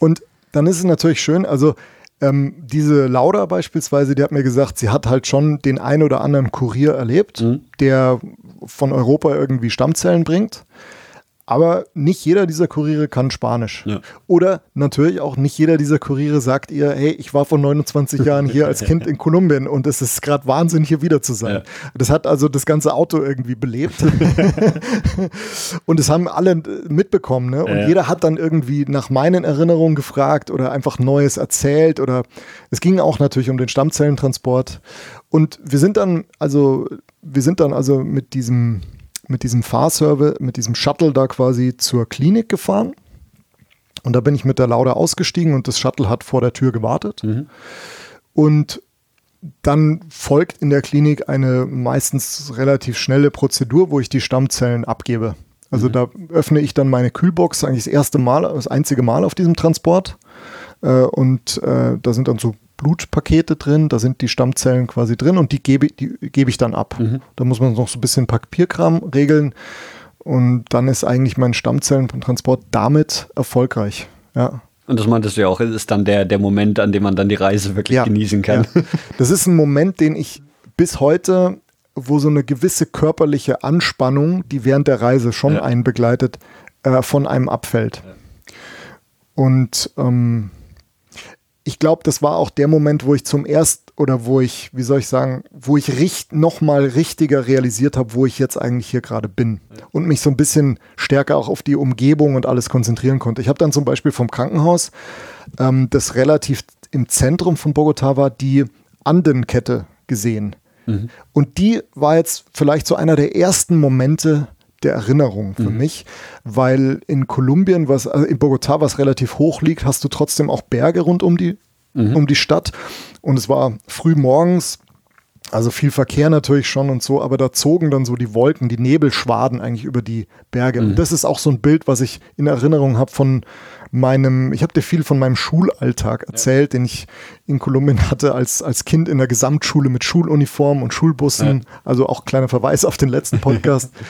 Und dann ist es natürlich schön, also ähm, diese Laura beispielsweise, die hat mir gesagt, sie hat halt schon den ein oder anderen Kurier erlebt, der von Europa irgendwie Stammzellen bringt. Aber nicht jeder dieser Kuriere kann Spanisch. Ja. Oder natürlich auch nicht jeder dieser Kuriere sagt ihr, hey, ich war vor 29 Jahren hier als Kind in Kolumbien und es ist gerade Wahnsinn, hier wieder zu sein. Ja. Das hat also das ganze Auto irgendwie belebt. und das haben alle äh, mitbekommen. Ne? Und Ja. jeder hat dann irgendwie nach meinen Erinnerungen gefragt oder einfach Neues erzählt. Oder es ging auch natürlich um den Stammzellentransport. Und wir sind dann, also, wir sind dann also mit diesem, mit diesem Fahrservice, mit diesem Shuttle da quasi zur Klinik gefahren. Und da bin ich mit der Lauda ausgestiegen und das Shuttle hat vor der Tür gewartet. Und dann folgt in der Klinik eine meistens relativ schnelle Prozedur, wo ich die Stammzellen abgebe. Also da öffne ich dann meine Kühlbox, eigentlich das erste Mal, das einzige Mal auf diesem Transport. Äh, und äh, da sind dann so Blutpakete drin, da sind die Stammzellen quasi drin und die gebe, die gebe ich dann ab. Da muss man noch so ein bisschen Papierkram regeln und dann ist eigentlich mein Stammzellentransport damit erfolgreich. Ja. Und das meintest du ja auch, ist dann der, der Moment, an dem man dann die Reise wirklich genießen kann. Ja. Das ist ein Moment, den ich bis heute, wo so eine gewisse körperliche Anspannung, die während der Reise schon Ja. einen begleitet, äh, von einem abfällt. Und ähm, ich glaube, das war auch der Moment, wo ich zum ersten oder wo ich, wie soll ich sagen, wo ich richt, nochmal richtiger realisiert habe, wo ich jetzt eigentlich hier gerade bin und mich so ein bisschen stärker auch auf die Umgebung und alles konzentrieren konnte. Ich habe dann zum Beispiel vom Krankenhaus, ähm, das relativ im Zentrum von Bogotá war, die Andenkette gesehen. Und die war jetzt vielleicht so einer der ersten Momente der Erinnerung für mich, weil in Kolumbien, was, also in Bogotá, was relativ hoch liegt, hast du trotzdem auch Berge rund um die, um die Stadt. Und es war früh morgens, also viel Verkehr natürlich schon und so, aber da zogen dann so die Wolken, die Nebelschwaden eigentlich über die Berge. Und das ist auch so ein Bild, was ich in Erinnerung habe von meinem, ich habe dir viel von meinem Schulalltag erzählt, den ich in Kolumbien hatte als, als Kind in der Gesamtschule mit Schuluniform und Schulbussen. Also auch kleiner Verweis auf den letzten Podcast.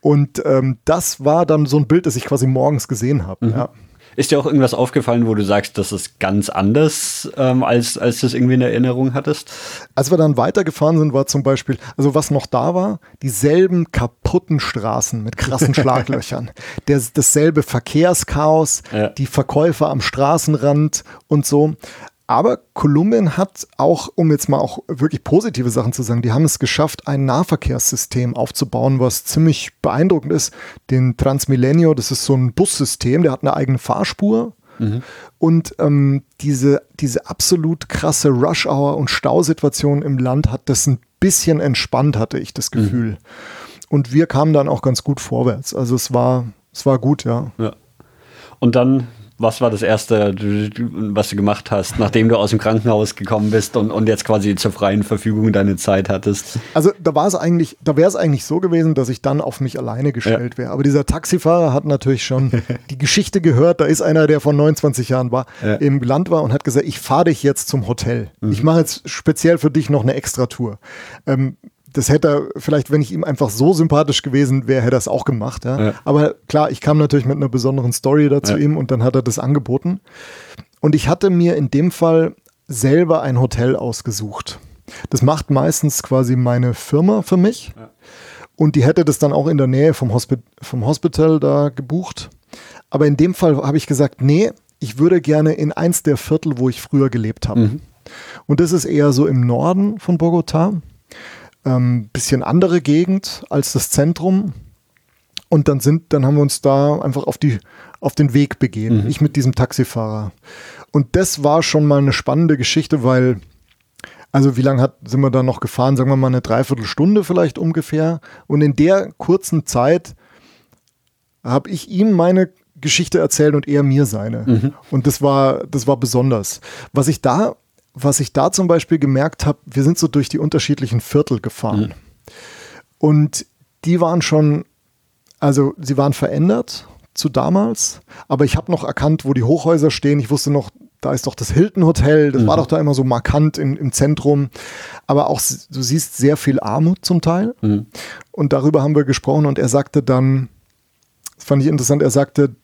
und ähm, das war dann so ein Bild, das ich quasi morgens gesehen habe. Ja. Ist dir auch irgendwas aufgefallen, wo du sagst, das ist ganz anders, ähm, als, als du es irgendwie in Erinnerung hattest? Als wir dann weitergefahren sind, war zum Beispiel, also was noch da war, dieselben kaputten Straßen mit krassen Schlaglöchern, Der, dasselbe Verkehrschaos, Ja. die Verkäufer am Straßenrand und so. Aber Kolumbien hat auch, um jetzt mal auch wirklich positive Sachen zu sagen, die haben es geschafft, ein Nahverkehrssystem aufzubauen, was ziemlich beeindruckend ist. Den Transmilenio, das ist so ein Bussystem, der hat eine eigene Fahrspur. Und ähm, diese, diese absolut krasse Rush-Hour- und Stausituation im Land hat das ein bisschen entspannt, hatte ich das Gefühl. Und wir kamen dann auch ganz gut vorwärts. Also es war, es war gut, ja. Ja. Und dann, was war das Erste, was du gemacht hast, nachdem du aus dem Krankenhaus gekommen bist und, und jetzt quasi zur freien Verfügung deine Zeit hattest? Also da war es eigentlich, da wäre es eigentlich so gewesen, dass ich dann auf mich alleine gestellt wäre. Aber dieser Taxifahrer hat natürlich schon die Geschichte gehört. Da ist einer, der vor 29 Jahren war, Ja. im Land war und hat gesagt, ich fahre dich jetzt zum Hotel. Ich mache jetzt speziell für dich noch eine Extratour. Ähm, das hätte er vielleicht, wenn ich ihm einfach so sympathisch gewesen wäre, hätte er es auch gemacht. Ja? Ja. Aber klar, ich kam natürlich mit einer besonderen Story dazu Ja. ihm und dann hat er das angeboten. Und ich hatte mir in dem Fall selber ein Hotel ausgesucht. Das macht meistens quasi meine Firma für mich. Und die hätte das dann auch in der Nähe vom, Hospi vom Hospital da gebucht. Aber in dem Fall habe ich gesagt, nee, ich würde gerne in eins der Viertel, wo ich früher gelebt habe. Und das ist eher so im Norden von Bogotá. Ähm, bisschen andere Gegend als das Zentrum. Und dann sind, dann haben wir uns da einfach auf die, auf den Weg begeben. Ich mit diesem Taxifahrer. Und das war schon mal eine spannende Geschichte, weil, also wie lange sind wir da noch gefahren? Sagen wir mal eine Dreiviertelstunde vielleicht ungefähr. Und in der kurzen Zeit habe ich ihm meine Geschichte erzählt und er mir seine. Mhm. Und das war, das war besonders. Was ich da, was ich da zum Beispiel gemerkt habe, wir sind so durch die unterschiedlichen Viertel gefahren. Mhm. Und die waren schon, also sie waren verändert zu damals, aber ich habe noch erkannt, wo die Hochhäuser stehen. Ich wusste noch, da ist doch das Hilton Hotel, das mhm. war doch da immer so markant im, im Zentrum. Aber auch, du siehst sehr viel Armut zum Teil. Mhm. Und darüber haben wir gesprochen und er sagte dann, das fand ich interessant, er sagte,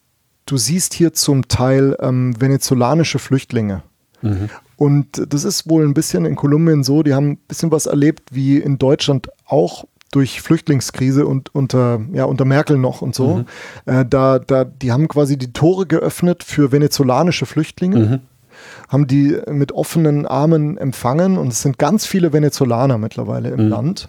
du siehst hier zum Teil ähm, venezolanische Flüchtlinge. Mhm. Und das ist wohl ein bisschen in Kolumbien so, die haben ein bisschen was erlebt wie in Deutschland auch durch Flüchtlingskrise und unter, ja, unter Merkel noch und so. Mhm. Äh, da, da, die haben quasi die Tore geöffnet für venezolanische Flüchtlinge. Mhm. Haben die mit offenen Armen empfangen und es sind ganz viele Venezolaner mittlerweile im mhm. Land.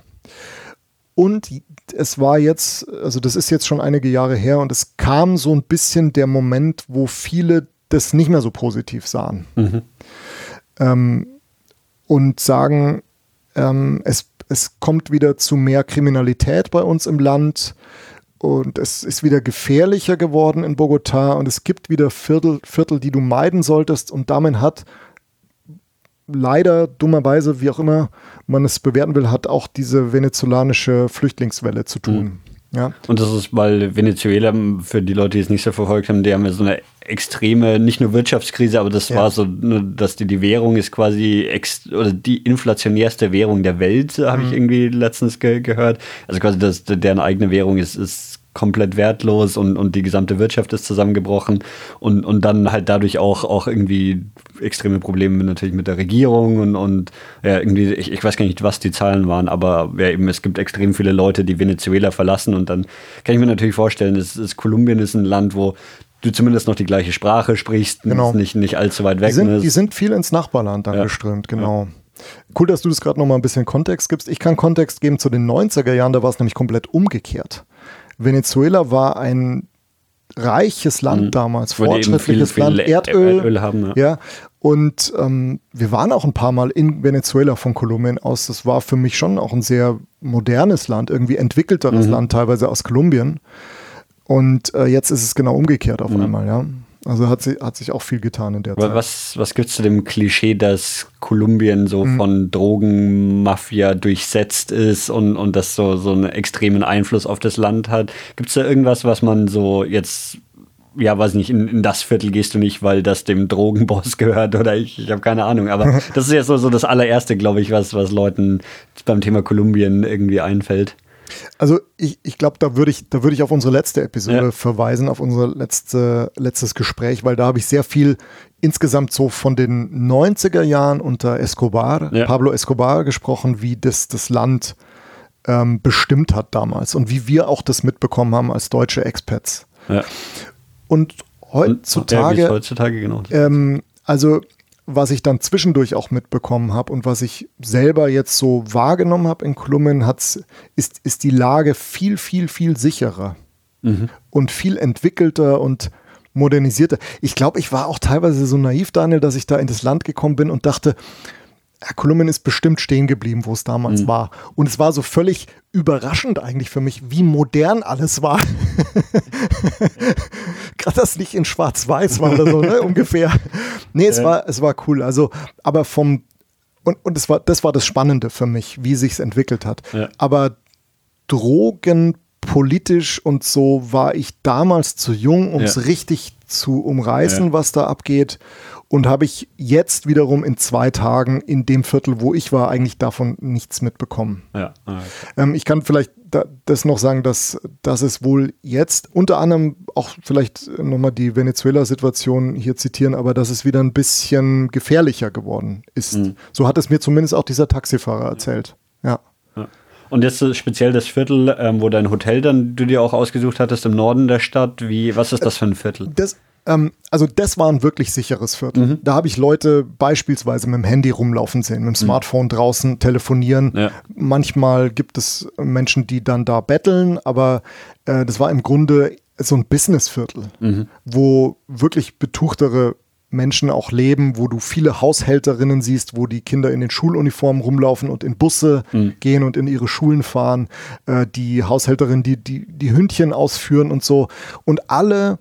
Und es war jetzt, also das ist jetzt schon einige Jahre her und es kam so ein bisschen der Moment, wo viele das nicht mehr so positiv sahen. Mhm. Ähm, und sagen, ähm, es, es kommt wieder zu mehr Kriminalität bei uns im Land und es ist wieder gefährlicher geworden in Bogotá und es gibt wieder Viertel, Viertel, die du meiden solltest und damit hat leider dummerweise, wie auch immer man es bewerten will, hat auch diese venezolanische Flüchtlingswelle zu tun. Mhm. Ja. Und das ist, weil Venezuela, für die Leute, die es nicht so verfolgt haben, die haben ja so eine extreme, nicht nur Wirtschaftskrise, aber das ja. war so, dass die, die Währung ist quasi ex, oder die inflationärste Währung der Welt, habe mhm. ich irgendwie letztens ge gehört. Also quasi, dass deren eigene Währung ist, ist komplett wertlos und, und die gesamte Wirtschaft ist zusammengebrochen und, und dann halt dadurch auch, auch irgendwie extreme Probleme natürlich mit der Regierung und, und ja, irgendwie, ich, ich weiß gar nicht, was die Zahlen waren, aber ja, eben, es gibt extrem viele Leute, die Venezuela verlassen und dann kann ich mir natürlich vorstellen, es ist, Kolumbien ist ein Land, wo du zumindest noch die gleiche Sprache sprichst, genau. nicht, nicht allzu weit weg. Die sind, die sind viel ins Nachbarland dann ja. geströmt, genau. Ja. Cool, dass du das gerade noch mal ein bisschen Kontext gibst. Ich kann Kontext geben zu den 90er Jahren, da war es nämlich komplett umgekehrt. Venezuela war ein reiches Land mhm. damals, fortschrittliches viel, Land, viel Erdöl. Erdöl haben, ja. ja. Und ähm, wir waren auch ein paar Mal in Venezuela von Kolumbien aus. Das war für mich schon auch ein sehr modernes Land, irgendwie entwickelteres mhm. Land, teilweise aus Kolumbien. Und äh, jetzt ist es genau umgekehrt auf mhm. einmal, ja. Also hat, sie, hat sich auch viel getan in der Aber Zeit. Was, was gibt es zu dem Klischee, dass Kolumbien so mhm. von Drogenmafia durchsetzt ist und, und das so, so einen extremen Einfluss auf das Land hat? Gibt es da irgendwas, was man so jetzt ja, weiß nicht, in, in, das Viertel gehst du nicht, weil das dem Drogenboss gehört oder ich, ich habe keine Ahnung. Aber das ist ja so, so das allererste, glaube ich, was, was Leuten beim Thema Kolumbien irgendwie einfällt. Also ich, ich glaube, da würde ich, da ich auf unsere letzte Episode ja. verweisen, auf unser letzte, letztes Gespräch, weil da habe ich sehr viel insgesamt so von den 90er Jahren unter Escobar, ja. Pablo Escobar gesprochen, wie das das Land ähm, bestimmt hat damals und wie wir auch das mitbekommen haben als deutsche Expats. Ja. Und heutzutage, heutzutage genau. Ähm, also was ich dann zwischendurch auch mitbekommen habe und was ich selber jetzt so wahrgenommen habe in Kolumbien, hat's, ist, ist die Lage viel, viel, viel sicherer mhm. und viel entwickelter und modernisierter. Ich glaube, ich war auch teilweise so naiv, Daniel, dass ich da in das Land gekommen bin und dachte, Kolumbien ist bestimmt stehen geblieben, wo es damals mhm. war. Und es war so völlig überraschend eigentlich für mich, wie modern alles war. Gerade das nicht in Schwarz-Weiß war oder so, ne? ungefähr. Nee, es, ja. war, es war cool. Also, aber vom, und, und es war, das war das Spannende für mich, wie sich es entwickelt hat. Ja. Aber Drogen politisch und so war ich damals zu jung, um es ja. richtig zu umreißen, was da abgeht und habe ich jetzt wiederum in zwei Tagen in dem Viertel, wo ich war, eigentlich davon nichts mitbekommen. Ja. Okay. Ähm, ich kann vielleicht da, das noch sagen, dass, dass es wohl jetzt unter anderem auch vielleicht nochmal die Venezuela-Situation hier zitieren, aber dass es wieder ein bisschen gefährlicher geworden ist. Mhm. So hat es mir zumindest auch dieser Taxifahrer erzählt. Ja. Und jetzt speziell das Viertel, ähm, wo dein Hotel dann du dir auch ausgesucht hattest im Norden der Stadt. Wie, was ist das für ein Viertel? Das, ähm, also das war ein wirklich sicheres Viertel. Mhm. Da habe ich Leute beispielsweise mit dem Handy rumlaufen sehen, mit dem mhm. Smartphone draußen telefonieren. Ja. Manchmal gibt es Menschen, die dann da betteln, aber äh, das war im Grunde so ein Businessviertel, mhm. wo wirklich betuchtere Menschen auch leben, wo du viele Haushälterinnen siehst, wo die Kinder in den Schuluniformen rumlaufen und in Busse mhm. gehen und in ihre Schulen fahren, äh, die Haushälterinnen, die, die die Hündchen ausführen und so. Und alle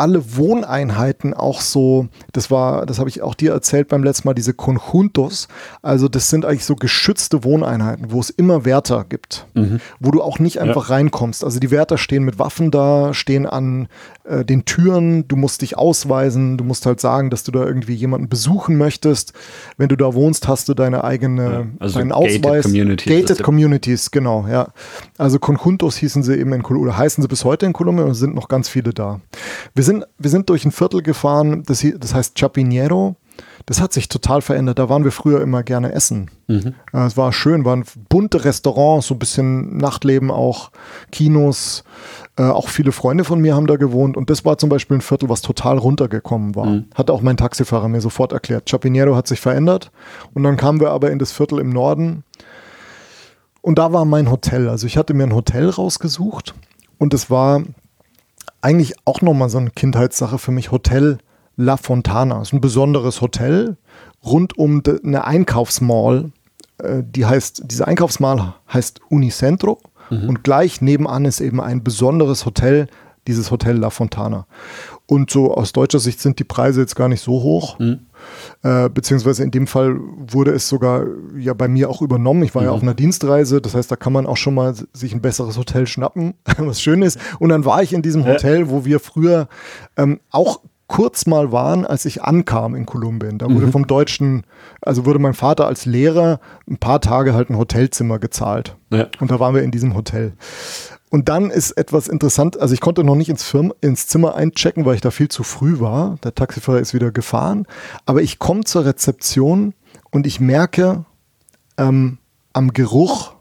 alle Wohneinheiten auch so, das war, das habe ich auch dir erzählt beim letzten Mal, diese Conjuntos. Also das sind eigentlich so geschützte Wohneinheiten, wo es immer Wärter gibt, mhm. wo du auch nicht einfach ja. reinkommst. Also die Wärter stehen mit Waffen da, stehen an äh, den Türen, du musst dich ausweisen, du musst halt sagen, dass du da irgendwie jemanden besuchen möchtest. Wenn du da wohnst, hast du deine eigene, ja, also deinen gated Ausweis. Communities gated Communities, genau, ja. Also Conjuntos hießen sie eben in Kolumbien, oder heißen sie bis heute in Kolumbien und sind noch ganz viele da. Wir sind, wir sind durch ein Viertel gefahren, das, das heißt Chapinero. Das hat sich total verändert. Da waren wir früher immer gerne essen. Mhm. Äh, es war schön, waren bunte Restaurants, so ein bisschen Nachtleben auch, Kinos. Äh, auch viele Freunde von mir haben da gewohnt und das war zum Beispiel ein Viertel, was total runtergekommen war. Mhm. Hat auch mein Taxifahrer mir sofort erklärt. Chapinero hat sich verändert und dann kamen wir aber in das Viertel im Norden und da war mein Hotel. Also ich hatte mir ein Hotel rausgesucht und es war eigentlich auch nochmal so eine Kindheitssache für mich. Hotel La Fontana. Das ist ein besonderes Hotel rund um eine Einkaufsmall. Äh, die heißt, diese Einkaufsmall heißt Unicentro mhm. und gleich nebenan ist eben ein besonderes Hotel, dieses Hotel La Fontana. Und so aus deutscher Sicht sind die Preise jetzt gar nicht so hoch. Mhm. Äh, beziehungsweise in dem Fall wurde es sogar ja bei mir auch übernommen. Ich war mhm. ja auf einer Dienstreise, das heißt, da kann man auch schon mal sich ein besseres Hotel schnappen, was schön ist. Und dann war ich in diesem Hotel, wo wir früher ähm, auch kurz mal waren, als ich ankam in Kolumbien. Da wurde mhm. vom Deutschen, also wurde mein Vater als Lehrer ein paar Tage halt ein Hotelzimmer gezahlt. Ja. Und da waren wir in diesem Hotel. Und dann ist etwas interessant, also ich konnte noch nicht ins, Firma, ins Zimmer einchecken, weil ich da viel zu früh war. Der Taxifahrer ist wieder gefahren. Aber ich komme zur Rezeption und ich merke ähm, am Geruch,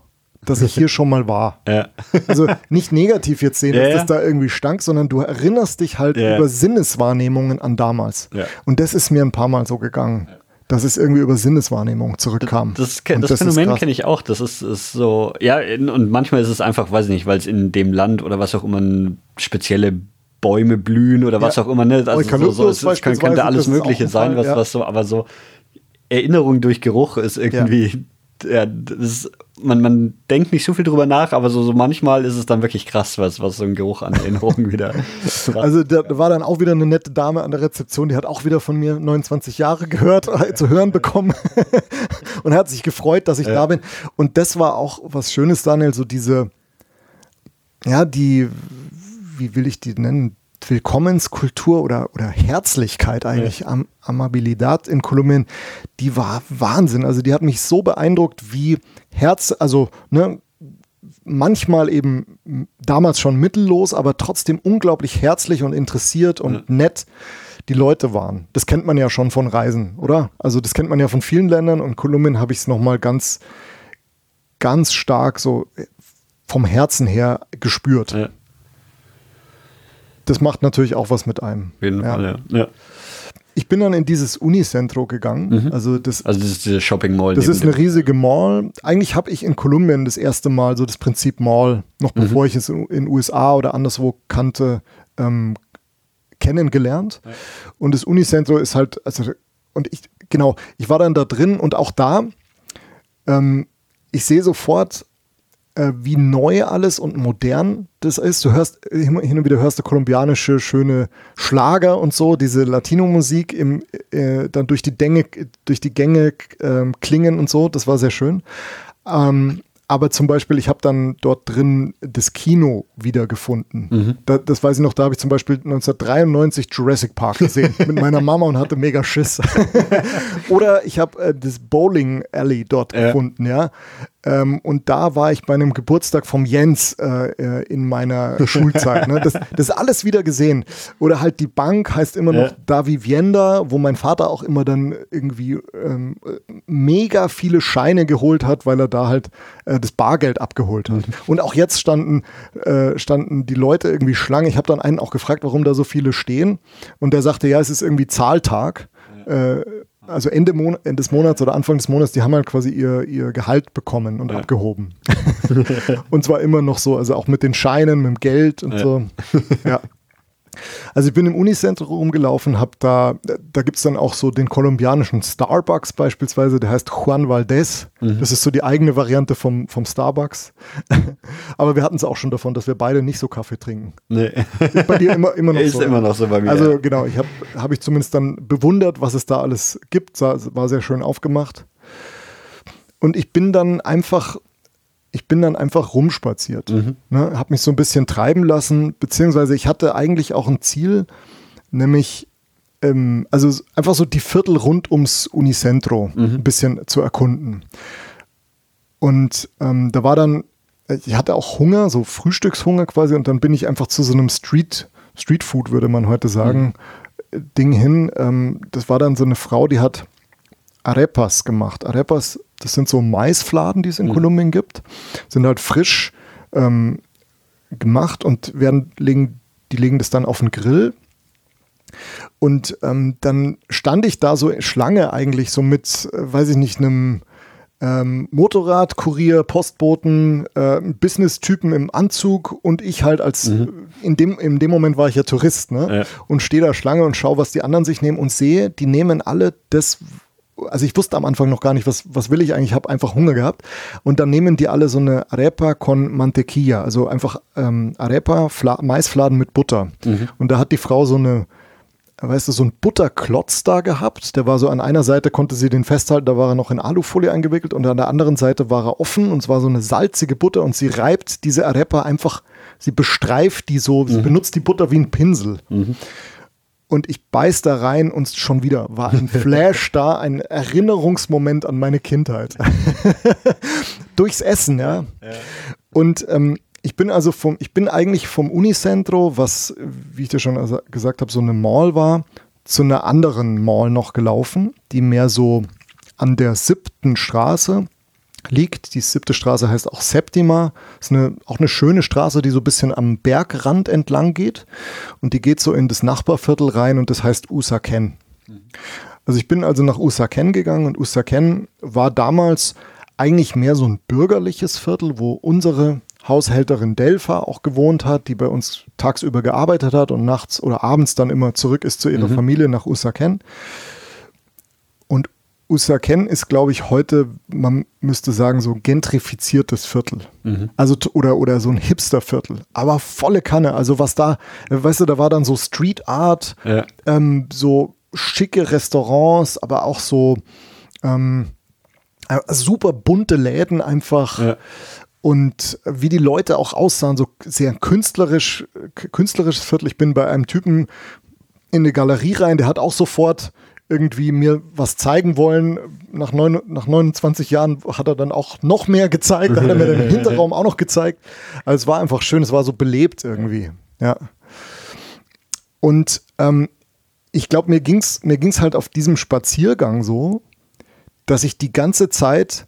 dass ich hier schon mal war. Ja. Also nicht negativ jetzt sehen, dass ja, das da irgendwie stank, sondern du erinnerst dich halt über Sinneswahrnehmungen an damals. Und das ist mir ein paar Mal so gegangen dass es irgendwie über Sinneswahrnehmung zurückkam. Das, das, das Phänomen kenne ich auch. Das ist, ist so, ja, und manchmal ist es einfach, weiß ich nicht, weil es in dem Land oder was auch immer spezielle Bäume blühen oder was auch immer, ne? Also so, so, es, es könnte alles Mögliche sein, was, ja. was so, aber so Erinnerung durch Geruch ist irgendwie ja, ist, man, man denkt nicht so viel drüber nach, aber so, so manchmal ist es dann wirklich krass, was, was so ein Geruch an Erinnerungen wieder. Also da war dann auch wieder eine nette Dame an der Rezeption, die hat auch wieder von mir 29 Jahre gehört, äh, zu hören bekommen und hat sich gefreut, dass ich ja. da bin. Und das war auch was Schönes, Daniel, so diese, ja, die, wie will ich die nennen? Willkommenskultur oder, oder Herzlichkeit eigentlich, ja. Am, Amabilidad in Kolumbien, die war Wahnsinn. Also die hat mich so beeindruckt, wie Herz, also ne, manchmal eben damals schon mittellos, aber trotzdem unglaublich herzlich und interessiert und ja. nett die Leute waren. Das kennt man ja schon von Reisen, oder? Also das kennt man ja von vielen Ländern und Kolumbien habe ich es nochmal ganz, ganz stark so vom Herzen her gespürt. Ja das macht natürlich auch was mit einem. Auf jeden. Fall, ja. ja. Ich bin dann in dieses Unicentro gegangen. Mhm. Also, das, also das ist diese Shopping Mall. Das ist eine riesige Mall. Eigentlich habe ich in Kolumbien das erste Mal so das Prinzip Mall, noch mhm. bevor ich es in den USA oder anderswo kannte, ähm, kennengelernt. Ja. Und das Unicentro ist halt, also, und ich, genau, ich war dann da drin und auch da, ähm, ich sehe sofort, äh, wie neu alles und modern das ist. Du hörst hin und wieder hörst du kolumbianische schöne Schlager und so, diese Latino-Musik im, äh, dann durch die, Dänge, durch die Gänge äh, klingen und so. Das war sehr schön. Ähm, aber zum Beispiel, ich habe dann dort drin das Kino wiedergefunden. Mhm. Da, das weiß ich noch, da habe ich zum Beispiel 1993 Jurassic Park gesehen mit meiner Mama und hatte mega Schiss. Oder ich habe äh, das Bowling Alley dort ja. gefunden, ja. Ähm, und da war ich bei einem Geburtstag vom Jens äh, äh in meiner Schulzeit. Ne? Das, das alles wieder gesehen. Oder halt die Bank heißt immer noch ja. Da Vivienda, wo mein Vater auch immer dann irgendwie ähm, mega viele Scheine geholt hat, weil er da halt äh, das Bargeld abgeholt hat. Mhm. Und auch jetzt standen, äh, standen die Leute irgendwie Schlange. Ich habe dann einen auch gefragt, warum da so viele stehen. Und der sagte, ja, es ist irgendwie Zahltag. Ja. Also Ende, Mon Ende des Monats oder Anfang des Monats, die haben halt quasi ihr, ihr Gehalt bekommen und ja. abgehoben. und zwar immer noch so, also auch mit den Scheinen, mit dem Geld und ja. so. Ja. Also ich bin im Unicentrum rumgelaufen, hab da, da gibt es dann auch so den kolumbianischen Starbucks beispielsweise, der heißt Juan Valdez. Mhm. Das ist so die eigene Variante vom, vom Starbucks. Aber wir hatten es auch schon davon, dass wir beide nicht so Kaffee trinken. Nee. Bei dir immer, immer noch ist so. Ist immer noch so bei mir. Also genau, ich habe hab ich zumindest dann bewundert, was es da alles gibt. War sehr schön aufgemacht. Und ich bin dann einfach ich bin dann einfach rumspaziert. Mhm. Ne, habe mich so ein bisschen treiben lassen, beziehungsweise ich hatte eigentlich auch ein Ziel, nämlich ähm, also einfach so die Viertel rund ums Unicentro mhm. ein bisschen zu erkunden. Und ähm, da war dann, ich hatte auch Hunger, so Frühstückshunger quasi, und dann bin ich einfach zu so einem Street, Street Food, würde man heute sagen, mhm. Ding hin. Ähm, das war dann so eine Frau, die hat Arepas gemacht. Arepas das sind so Maisfladen, die es in mhm. Kolumbien gibt. Sind halt frisch ähm, gemacht und werden, legen, die legen das dann auf den Grill. Und ähm, dann stand ich da so Schlange eigentlich so mit, äh, weiß ich nicht, einem ähm, Motorradkurier, Postboten, äh, Business-Typen im Anzug und ich halt als, mhm. in, dem, in dem Moment war ich ja Tourist, ne? Ja. Und stehe da Schlange und schaue, was die anderen sich nehmen und sehe, die nehmen alle das, also ich wusste am Anfang noch gar nicht, was, was will ich eigentlich, ich habe einfach Hunger gehabt. Und dann nehmen die alle so eine Arepa con Mantequilla, also einfach ähm, Arepa, Fla Maisfladen mit Butter. Mhm. Und da hat die Frau so eine, weißt du, so ein Butterklotz da gehabt. Der war so an einer Seite, konnte sie den festhalten, da war er noch in Alufolie eingewickelt und an der anderen Seite war er offen und es war so eine salzige Butter und sie reibt diese Arepa einfach, sie bestreift die so, mhm. sie benutzt die Butter wie ein Pinsel. Mhm und ich beiß da rein und schon wieder war ein Flash da, ein Erinnerungsmoment an meine Kindheit. Durchs Essen, ja. ja. Und ähm, ich bin also vom, ich bin eigentlich vom Unicentro, was, wie ich dir schon gesagt habe, so eine Mall war, zu einer anderen Mall noch gelaufen, die mehr so an der siebten Straße liegt. Die siebte Straße heißt auch Septima. Ist eine, auch eine schöne Straße, die so ein bisschen am Bergrand entlang geht. Und die geht so in das Nachbarviertel rein und das heißt Usaken. Also ich bin also nach Usaken gegangen und Usaken war damals eigentlich mehr so ein bürgerliches Viertel, wo unsere Haushälterin Delfa auch gewohnt hat, die bei uns tagsüber gearbeitet hat und nachts oder abends dann immer zurück ist zu ihrer mhm. Familie nach Usaken. Usaken ist, glaube ich, heute, man müsste sagen, so gentrifiziertes Viertel. Mhm. Also, oder, oder so ein Hipsterviertel. Aber volle Kanne. Also, was da, weißt du, da war dann so Street Art, ja. ähm, so schicke Restaurants, aber auch so ähm, äh, super bunte Läden einfach. Ja. Und wie die Leute auch aussahen, so sehr künstlerisch, künstlerisches Viertel. Ich bin bei einem Typen in eine Galerie rein, der hat auch sofort irgendwie mir was zeigen wollen. Nach, neun, nach 29 Jahren hat er dann auch noch mehr gezeigt, hat er mir den Hinterraum auch noch gezeigt. Also es war einfach schön, es war so belebt irgendwie. Ja. Und ähm, ich glaube, mir ging es mir ging's halt auf diesem Spaziergang so, dass ich die ganze Zeit,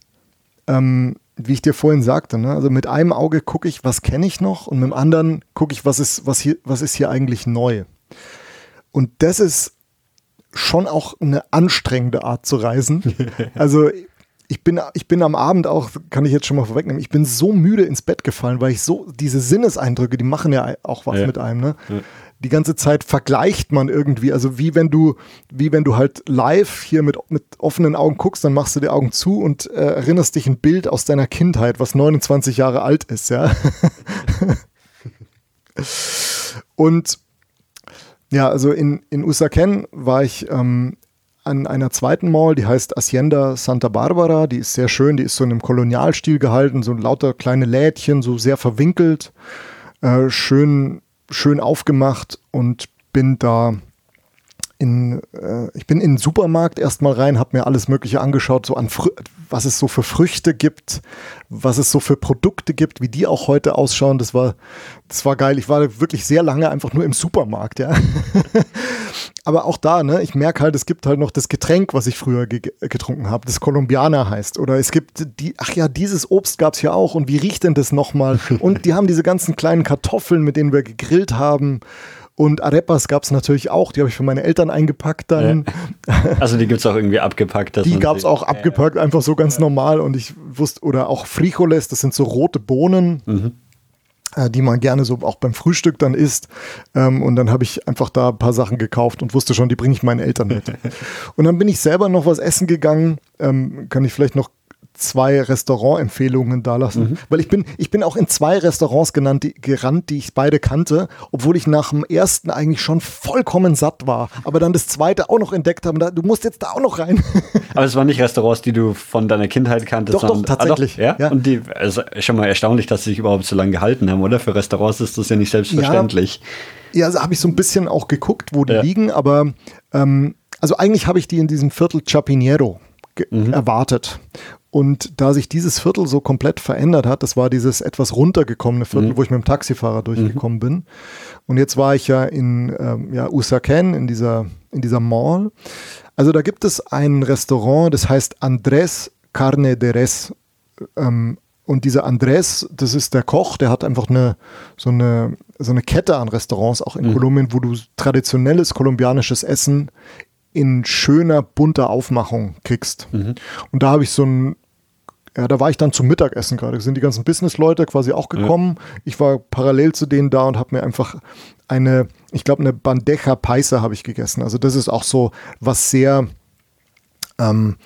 ähm, wie ich dir vorhin sagte, ne, also mit einem Auge gucke ich, was kenne ich noch und mit dem anderen gucke ich, was ist, was, hier, was ist hier eigentlich neu. Und das ist schon auch eine anstrengende Art zu reisen. Also ich bin, ich bin am Abend auch, kann ich jetzt schon mal vorwegnehmen, ich bin so müde ins Bett gefallen, weil ich so, diese Sinneseindrücke, die machen ja auch was ja. mit einem, ne? Ja. Die ganze Zeit vergleicht man irgendwie, also wie wenn du, wie wenn du halt live hier mit, mit offenen Augen guckst, dann machst du die Augen zu und äh, erinnerst dich ein Bild aus deiner Kindheit, was 29 Jahre alt ist, ja. und ja, also in, in Usaken war ich ähm, an einer zweiten Mall, die heißt Hacienda Santa Barbara. Die ist sehr schön, die ist so in einem Kolonialstil gehalten, so lauter kleine Lädchen, so sehr verwinkelt, äh, schön, schön aufgemacht und bin da in, äh, ich bin in den Supermarkt erstmal rein, habe mir alles Mögliche angeschaut, so an was es so für Früchte gibt, was es so für Produkte gibt, wie die auch heute ausschauen. Das war, das war geil. Ich war wirklich sehr lange einfach nur im Supermarkt, ja. Aber auch da, ne, ich merke halt, es gibt halt noch das Getränk, was ich früher ge getrunken habe, das Colombianer heißt. Oder es gibt die, ach ja, dieses Obst gab es hier auch und wie riecht denn das nochmal? Und die haben diese ganzen kleinen Kartoffeln, mit denen wir gegrillt haben. Und Arepas gab es natürlich auch, die habe ich für meine Eltern eingepackt dann. Ja. Also die gibt es auch irgendwie abgepackt. die gab es auch abgepackt, einfach so ganz normal. Und ich wusste, oder auch Frijoles, das sind so rote Bohnen. Mhm. äh, die man gerne so auch beim Frühstück dann isst. Ähm, und dann habe ich einfach da ein paar Sachen gekauft und wusste schon, die bringe ich meinen Eltern mit. und dann bin ich selber noch was essen gegangen. Ähm, kann ich vielleicht noch zwei Restaurantempfehlungen da lassen. Mhm. Weil ich bin, ich bin auch in zwei Restaurants genannt, die, gerannt, die ich beide kannte, obwohl ich nach dem ersten eigentlich schon vollkommen satt war. Aber dann das zweite auch noch entdeckt habe. Da, du musst jetzt da auch noch rein. Aber es waren nicht Restaurants, die du von deiner Kindheit kanntest. Doch, doch, tatsächlich. Ah, doch, ja? ja? Und die, also schon mal erstaunlich, dass sie sich überhaupt so lange gehalten haben, oder? Für Restaurants ist das ja nicht selbstverständlich. Ja, ja also habe ich so ein bisschen auch geguckt, wo die ja. liegen, aber ähm, also eigentlich habe ich die in diesem Viertel Chapinero mhm. erwartet. Und da sich dieses Viertel so komplett verändert hat, das war dieses etwas runtergekommene Viertel, mhm. wo ich mit dem Taxifahrer durchgekommen mhm. bin. Und jetzt war ich ja in ähm, ja, Usaken, in dieser, in dieser Mall. Also da gibt es ein Restaurant, das heißt Andrés Carne de Res. Ähm, und dieser Andrés, das ist der Koch, der hat einfach eine so eine, so eine Kette an Restaurants auch in mhm. Kolumbien, wo du traditionelles kolumbianisches Essen in schöner, bunter Aufmachung kriegst. Mhm. Und da habe ich so ein ja, da war ich dann zum Mittagessen gerade. Da sind die ganzen Businessleute quasi auch gekommen. Ja. Ich war parallel zu denen da und habe mir einfach eine, ich glaube, eine Bandeja Paisa habe ich gegessen. Also das ist auch so was sehr, ähm,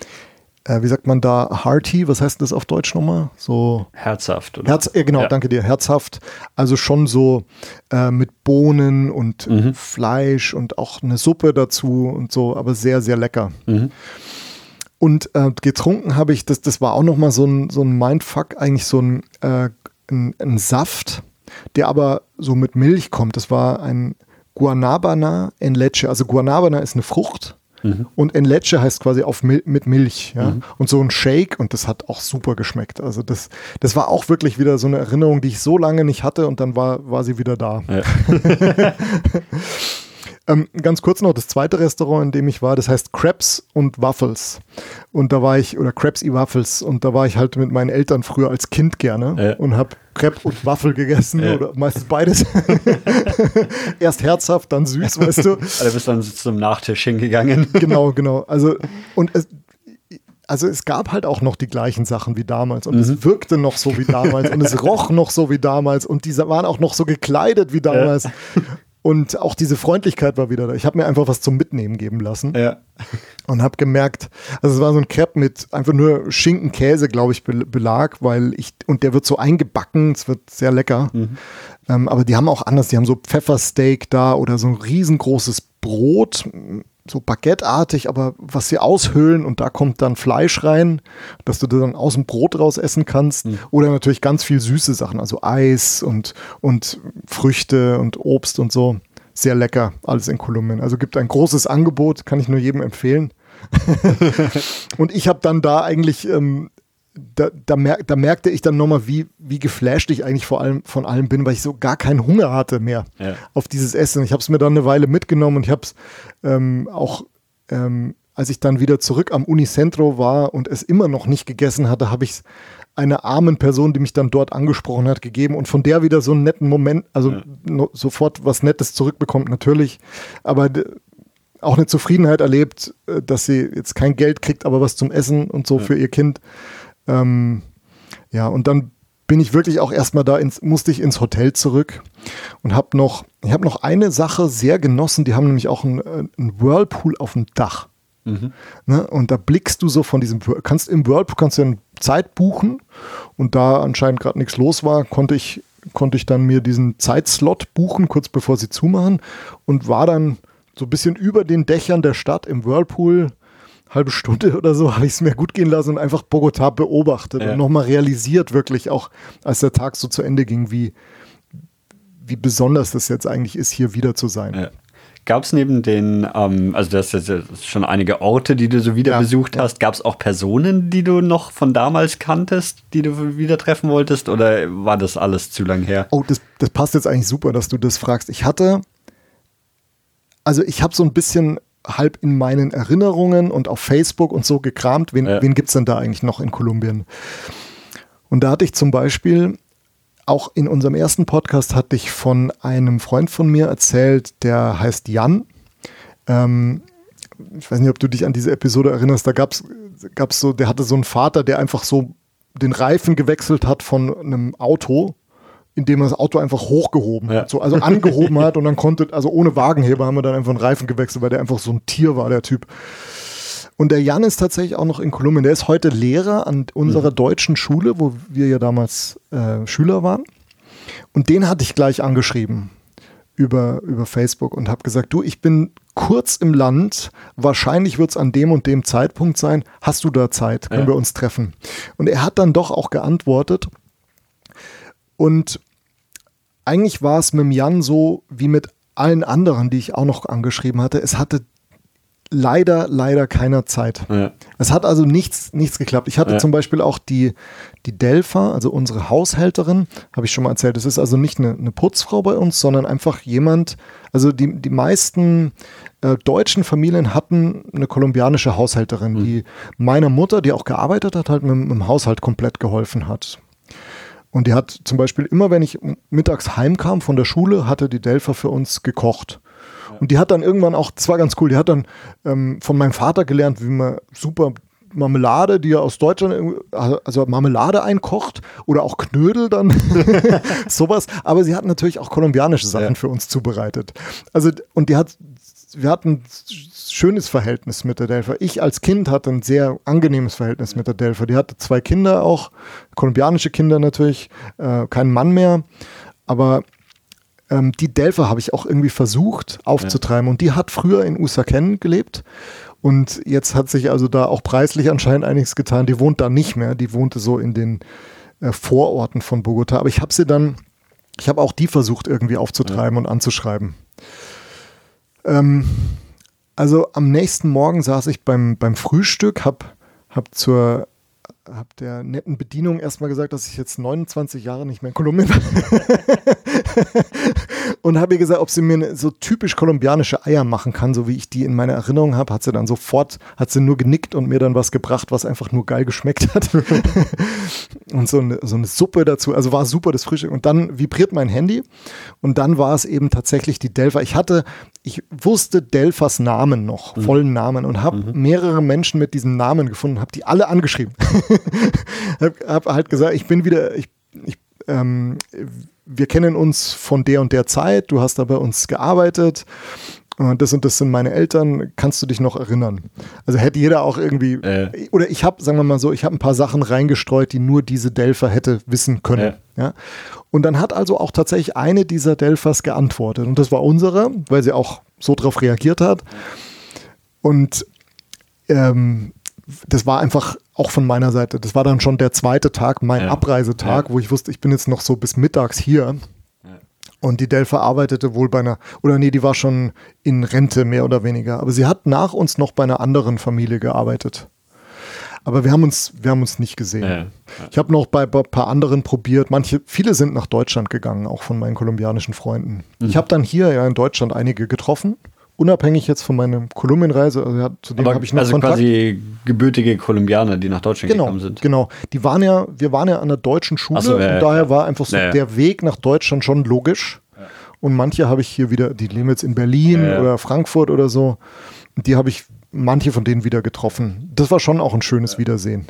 äh, wie sagt man da, hearty, was heißt das auf Deutsch nochmal? So herzhaft. Oder? Herz, äh, genau, ja. danke dir, herzhaft. Also schon so äh, mit Bohnen und mhm. Fleisch und auch eine Suppe dazu und so, aber sehr, sehr lecker. Mhm. Und äh, getrunken habe ich, das, das war auch nochmal so ein, so ein Mindfuck, eigentlich so ein, äh, ein, ein, Saft, der aber so mit Milch kommt. Das war ein Guanabana en leche. Also Guanabana ist eine Frucht mhm. und en leche heißt quasi auf Mil mit Milch. Ja? Mhm. Und so ein Shake und das hat auch super geschmeckt. Also das, das war auch wirklich wieder so eine Erinnerung, die ich so lange nicht hatte und dann war, war sie wieder da. Ja. Ähm, ganz kurz noch, das zweite Restaurant, in dem ich war, das heißt Crabs und Waffles. Und da war ich, oder Crabs i Waffles, und da war ich halt mit meinen Eltern früher als Kind gerne ja. und habe Crepe und Waffel gegessen ja. oder meistens beides. Erst herzhaft, dann süß, weißt du. Also bist dann zum Nachtisch hingegangen. genau, genau. Also, und es, also es gab halt auch noch die gleichen Sachen wie damals und mhm. es wirkte noch so wie damals und es roch noch so wie damals und diese waren auch noch so gekleidet wie damals. Ja. Und auch diese Freundlichkeit war wieder da. Ich habe mir einfach was zum Mitnehmen geben lassen. Ja. Und habe gemerkt, also es war so ein Crepe mit einfach nur Schinken, Käse, glaube ich, Belag, weil ich, und der wird so eingebacken, es wird sehr lecker. Mhm. Ähm, aber die haben auch anders, die haben so Pfeffersteak da oder so ein riesengroßes Brot so baguetteartig, aber was sie aushöhlen und da kommt dann Fleisch rein, dass du dann aus dem Brot raus essen kannst. Mhm. Oder natürlich ganz viel süße Sachen, also Eis und, und Früchte und Obst und so. Sehr lecker, alles in Kolumbien. Also gibt ein großes Angebot, kann ich nur jedem empfehlen. und ich habe dann da eigentlich ähm, da, da, merk, da, merkte ich dann nochmal, wie, wie geflasht ich eigentlich vor allem von allem bin, weil ich so gar keinen Hunger hatte mehr ja. auf dieses Essen. Ich habe es mir dann eine Weile mitgenommen und ich habe es ähm, auch, ähm, als ich dann wieder zurück am Unicentro war und es immer noch nicht gegessen hatte, habe ich es einer armen Person, die mich dann dort angesprochen hat, gegeben und von der wieder so einen netten Moment, also ja. no, sofort was Nettes zurückbekommt, natürlich, aber auch eine Zufriedenheit erlebt, äh, dass sie jetzt kein Geld kriegt, aber was zum Essen und so ja. für ihr Kind. Ähm, ja, und dann bin ich wirklich auch erstmal da ins, musste ich ins Hotel zurück und habe noch, ich habe noch eine Sache sehr genossen, die haben nämlich auch einen, einen Whirlpool auf dem Dach. Mhm. Ne? Und da blickst du so von diesem, kannst im Whirlpool kannst du eine Zeit buchen und da anscheinend gerade nichts los war, konnte ich, konnte ich dann mir diesen Zeitslot buchen, kurz bevor sie zumachen und war dann so ein bisschen über den Dächern der Stadt im Whirlpool halbe Stunde oder so habe ich es mir gut gehen lassen und einfach Bogota beobachtet ja. und nochmal realisiert, wirklich auch, als der Tag so zu Ende ging, wie, wie besonders das jetzt eigentlich ist, hier wieder zu sein. Ja. Gab es neben den, ähm, also das ist jetzt schon einige Orte, die du so wieder ja, besucht hast, gab es auch Personen, die du noch von damals kanntest, die du wieder treffen wolltest oder war das alles zu lang her? Oh, das, das passt jetzt eigentlich super, dass du das fragst. Ich hatte, also ich habe so ein bisschen halb in meinen Erinnerungen und auf Facebook und so gekramt, wen, ja. wen gibt es denn da eigentlich noch in Kolumbien? Und da hatte ich zum Beispiel, auch in unserem ersten Podcast hatte ich von einem Freund von mir erzählt, der heißt Jan. Ähm, ich weiß nicht, ob du dich an diese Episode erinnerst, da gab es so, der hatte so einen Vater, der einfach so den Reifen gewechselt hat von einem Auto indem er das Auto einfach hochgehoben ja. hat, so, also angehoben hat und dann konnte, also ohne Wagenheber haben wir dann einfach einen Reifen gewechselt, weil der einfach so ein Tier war, der Typ. Und der Jan ist tatsächlich auch noch in Kolumbien. Der ist heute Lehrer an unserer mhm. deutschen Schule, wo wir ja damals äh, Schüler waren. Und den hatte ich gleich angeschrieben über, über Facebook und habe gesagt, du, ich bin kurz im Land, wahrscheinlich wird es an dem und dem Zeitpunkt sein, hast du da Zeit, können ja. wir uns treffen? Und er hat dann doch auch geantwortet und eigentlich war es mit dem Jan so wie mit allen anderen, die ich auch noch angeschrieben hatte, es hatte leider, leider keiner Zeit. Ja. Es hat also nichts, nichts geklappt. Ich hatte ja. zum Beispiel auch die, die Delfa, also unsere Haushälterin, habe ich schon mal erzählt. Es ist also nicht eine, eine, Putzfrau bei uns, sondern einfach jemand, also die, die meisten äh, deutschen Familien hatten eine kolumbianische Haushälterin, mhm. die meiner Mutter, die auch gearbeitet hat, halt mit, mit dem Haushalt komplett geholfen hat. Und die hat zum Beispiel immer, wenn ich mittags heimkam von der Schule, hatte die Delfa für uns gekocht. Und die hat dann irgendwann auch, das war ganz cool, die hat dann ähm, von meinem Vater gelernt, wie man super Marmelade, die er aus Deutschland, also Marmelade einkocht oder auch Knödel dann, sowas. Aber sie hat natürlich auch kolumbianische Sachen ja. für uns zubereitet. Also, und die hat, wir hatten schönes Verhältnis mit der Delfa. Ich als Kind hatte ein sehr angenehmes Verhältnis mit der Delfa. Die hatte zwei Kinder auch, kolumbianische Kinder natürlich, äh, keinen Mann mehr. Aber ähm, die Delfer habe ich auch irgendwie versucht aufzutreiben. Ja. Und die hat früher in Usaken gelebt. Und jetzt hat sich also da auch preislich anscheinend einiges getan. Die wohnt da nicht mehr. Die wohnte so in den äh, Vororten von Bogota. Aber ich habe sie dann, ich habe auch die versucht irgendwie aufzutreiben ja. und anzuschreiben. Ähm, also am nächsten Morgen saß ich beim, beim Frühstück, habe hab zur habe der netten Bedienung erstmal gesagt, dass ich jetzt 29 Jahre nicht mehr in Kolumbien bin. und habe ihr gesagt, ob sie mir so typisch kolumbianische Eier machen kann, so wie ich die in meiner Erinnerung habe. Hat sie dann sofort, hat sie nur genickt und mir dann was gebracht, was einfach nur geil geschmeckt hat. und so eine, so eine Suppe dazu. Also war super das Frühstück. Und dann vibriert mein Handy und dann war es eben tatsächlich die Delfa. Ich hatte, ich wusste Delfas Namen noch, mhm. vollen Namen und habe mhm. mehrere Menschen mit diesem Namen gefunden, habe die alle angeschrieben. habe hab halt gesagt, ich bin wieder, ich, ich ähm, wir kennen uns von der und der Zeit, du hast da bei uns gearbeitet. Und das und das sind meine Eltern, kannst du dich noch erinnern? Also hätte jeder auch irgendwie, äh. oder ich habe, sagen wir mal so, ich habe ein paar Sachen reingestreut, die nur diese Delfer hätte wissen können. Äh. Ja? Und dann hat also auch tatsächlich eine dieser Delfers geantwortet. Und das war unsere, weil sie auch so drauf reagiert hat. Und ähm, das war einfach auch von meiner Seite. Das war dann schon der zweite Tag, mein ja. Abreisetag, ja. wo ich wusste, ich bin jetzt noch so bis mittags hier. Und die Delfa arbeitete wohl bei einer, oder nee, die war schon in Rente mehr oder weniger. Aber sie hat nach uns noch bei einer anderen Familie gearbeitet. Aber wir haben uns, wir haben uns nicht gesehen. Ja, ja. Ich habe noch bei, ein paar anderen probiert. Manche, viele sind nach Deutschland gegangen, auch von meinen kolumbianischen Freunden. Mhm. Ich habe dann hier ja in Deutschland einige getroffen unabhängig jetzt von meiner Kolumbienreise, also ja, zu dem habe ich noch also Kontakt. quasi gebürtige Kolumbianer, die nach Deutschland genau, gekommen sind. Genau, die waren ja, wir waren ja an der deutschen Schule so, ja, und daher war einfach so der Weg nach Deutschland schon logisch. Und manche habe ich hier wieder, die leben jetzt in Berlin oder Frankfurt oder so. Die habe ich manche von denen wieder getroffen. Das war schon auch ein schönes Wiedersehen.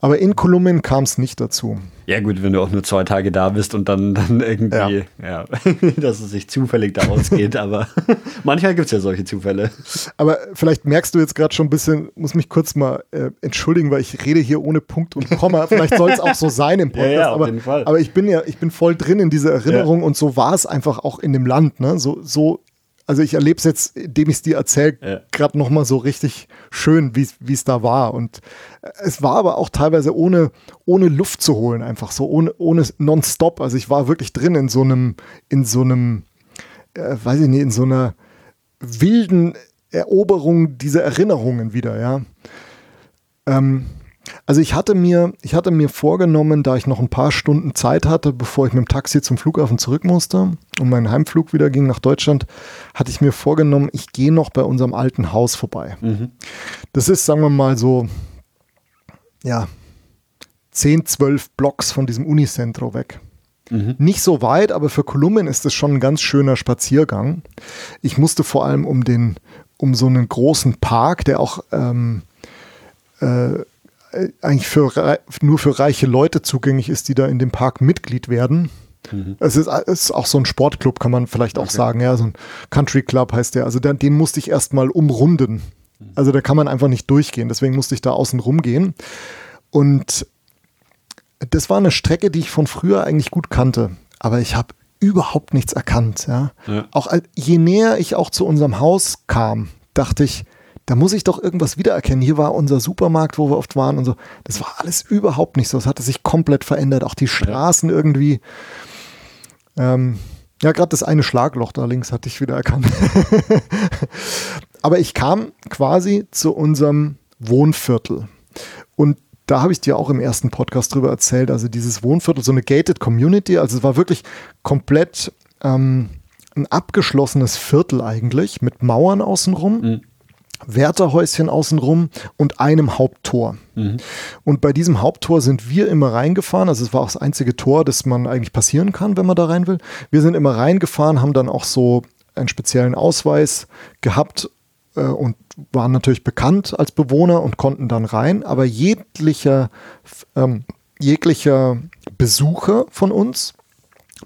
Aber in Kolumbien kam es nicht dazu. Ja, gut, wenn du auch nur zwei Tage da bist und dann, dann irgendwie, ja, ja dass es sich zufällig da ausgeht, aber manchmal gibt es ja solche Zufälle. Aber vielleicht merkst du jetzt gerade schon ein bisschen, muss mich kurz mal äh, entschuldigen, weil ich rede hier ohne Punkt und Komma. Vielleicht soll es auch so sein im Podcast, ja, ja, auf aber, jeden Fall. aber ich bin ja, ich bin voll drin in dieser Erinnerung ja. und so war es einfach auch in dem Land. Ne? So, so also ich erlebe es jetzt, indem ich es dir erzähle, ja. gerade nochmal so richtig schön, wie es da war. Und äh, es war aber auch teilweise ohne, ohne Luft zu holen, einfach so, ohne, ohne nonstop. Also ich war wirklich drin in so einem, in so einem, äh, weiß ich nicht, in so einer wilden Eroberung dieser Erinnerungen wieder, ja. Ähm, also ich hatte mir, ich hatte mir vorgenommen, da ich noch ein paar Stunden Zeit hatte, bevor ich mit dem Taxi zum Flughafen zurück musste und mein Heimflug wieder ging nach Deutschland, hatte ich mir vorgenommen, ich gehe noch bei unserem alten Haus vorbei. Mhm. Das ist, sagen wir mal so, ja, 10, 12 Blocks von diesem Unicentro weg. Mhm. Nicht so weit, aber für Kolumbien ist es schon ein ganz schöner Spaziergang. Ich musste vor allem um den, um so einen großen Park, der auch ähm, äh, äh, eigentlich für, nur für reiche Leute zugänglich ist, die da in dem Park Mitglied werden. Mhm. Es, ist, es, ist, auch so ein Sportclub, kann man vielleicht auch okay. sagen. Ja, so ein Country Club heißt der. Also den, den musste ich erstmal umrunden. Mhm. Also da kann man einfach nicht durchgehen. Deswegen musste ich da außen rumgehen. Und das war eine Strecke, die ich von früher eigentlich gut kannte. Aber ich habe überhaupt nichts erkannt. Ja? ja. Auch je näher ich auch zu unserem Haus kam, dachte ich, da muss ich doch irgendwas wiedererkennen. Hier war unser Supermarkt, wo wir oft waren und so. Das war alles überhaupt nicht so. Es hatte sich komplett verändert. Auch die Straßen ja. irgendwie. Ähm, ja, gerade das eine Schlagloch da links hatte ich wieder erkannt. Aber ich kam quasi zu unserem Wohnviertel. Und da habe ich dir auch im ersten Podcast drüber erzählt. Also dieses Wohnviertel, so eine gated Community. Also es war wirklich komplett ähm, ein abgeschlossenes Viertel eigentlich mit Mauern außenrum. Mhm. Wärterhäuschen außenrum und einem Haupttor. Mhm. Und bei diesem Haupttor sind wir immer reingefahren. Also es war auch das einzige Tor, das man eigentlich passieren kann, wenn man da rein will. Wir sind immer reingefahren, haben dann auch so einen speziellen Ausweis gehabt äh, und waren natürlich bekannt als Bewohner und konnten dann rein. Aber jeglicher, ähm, jeglicher Besucher von uns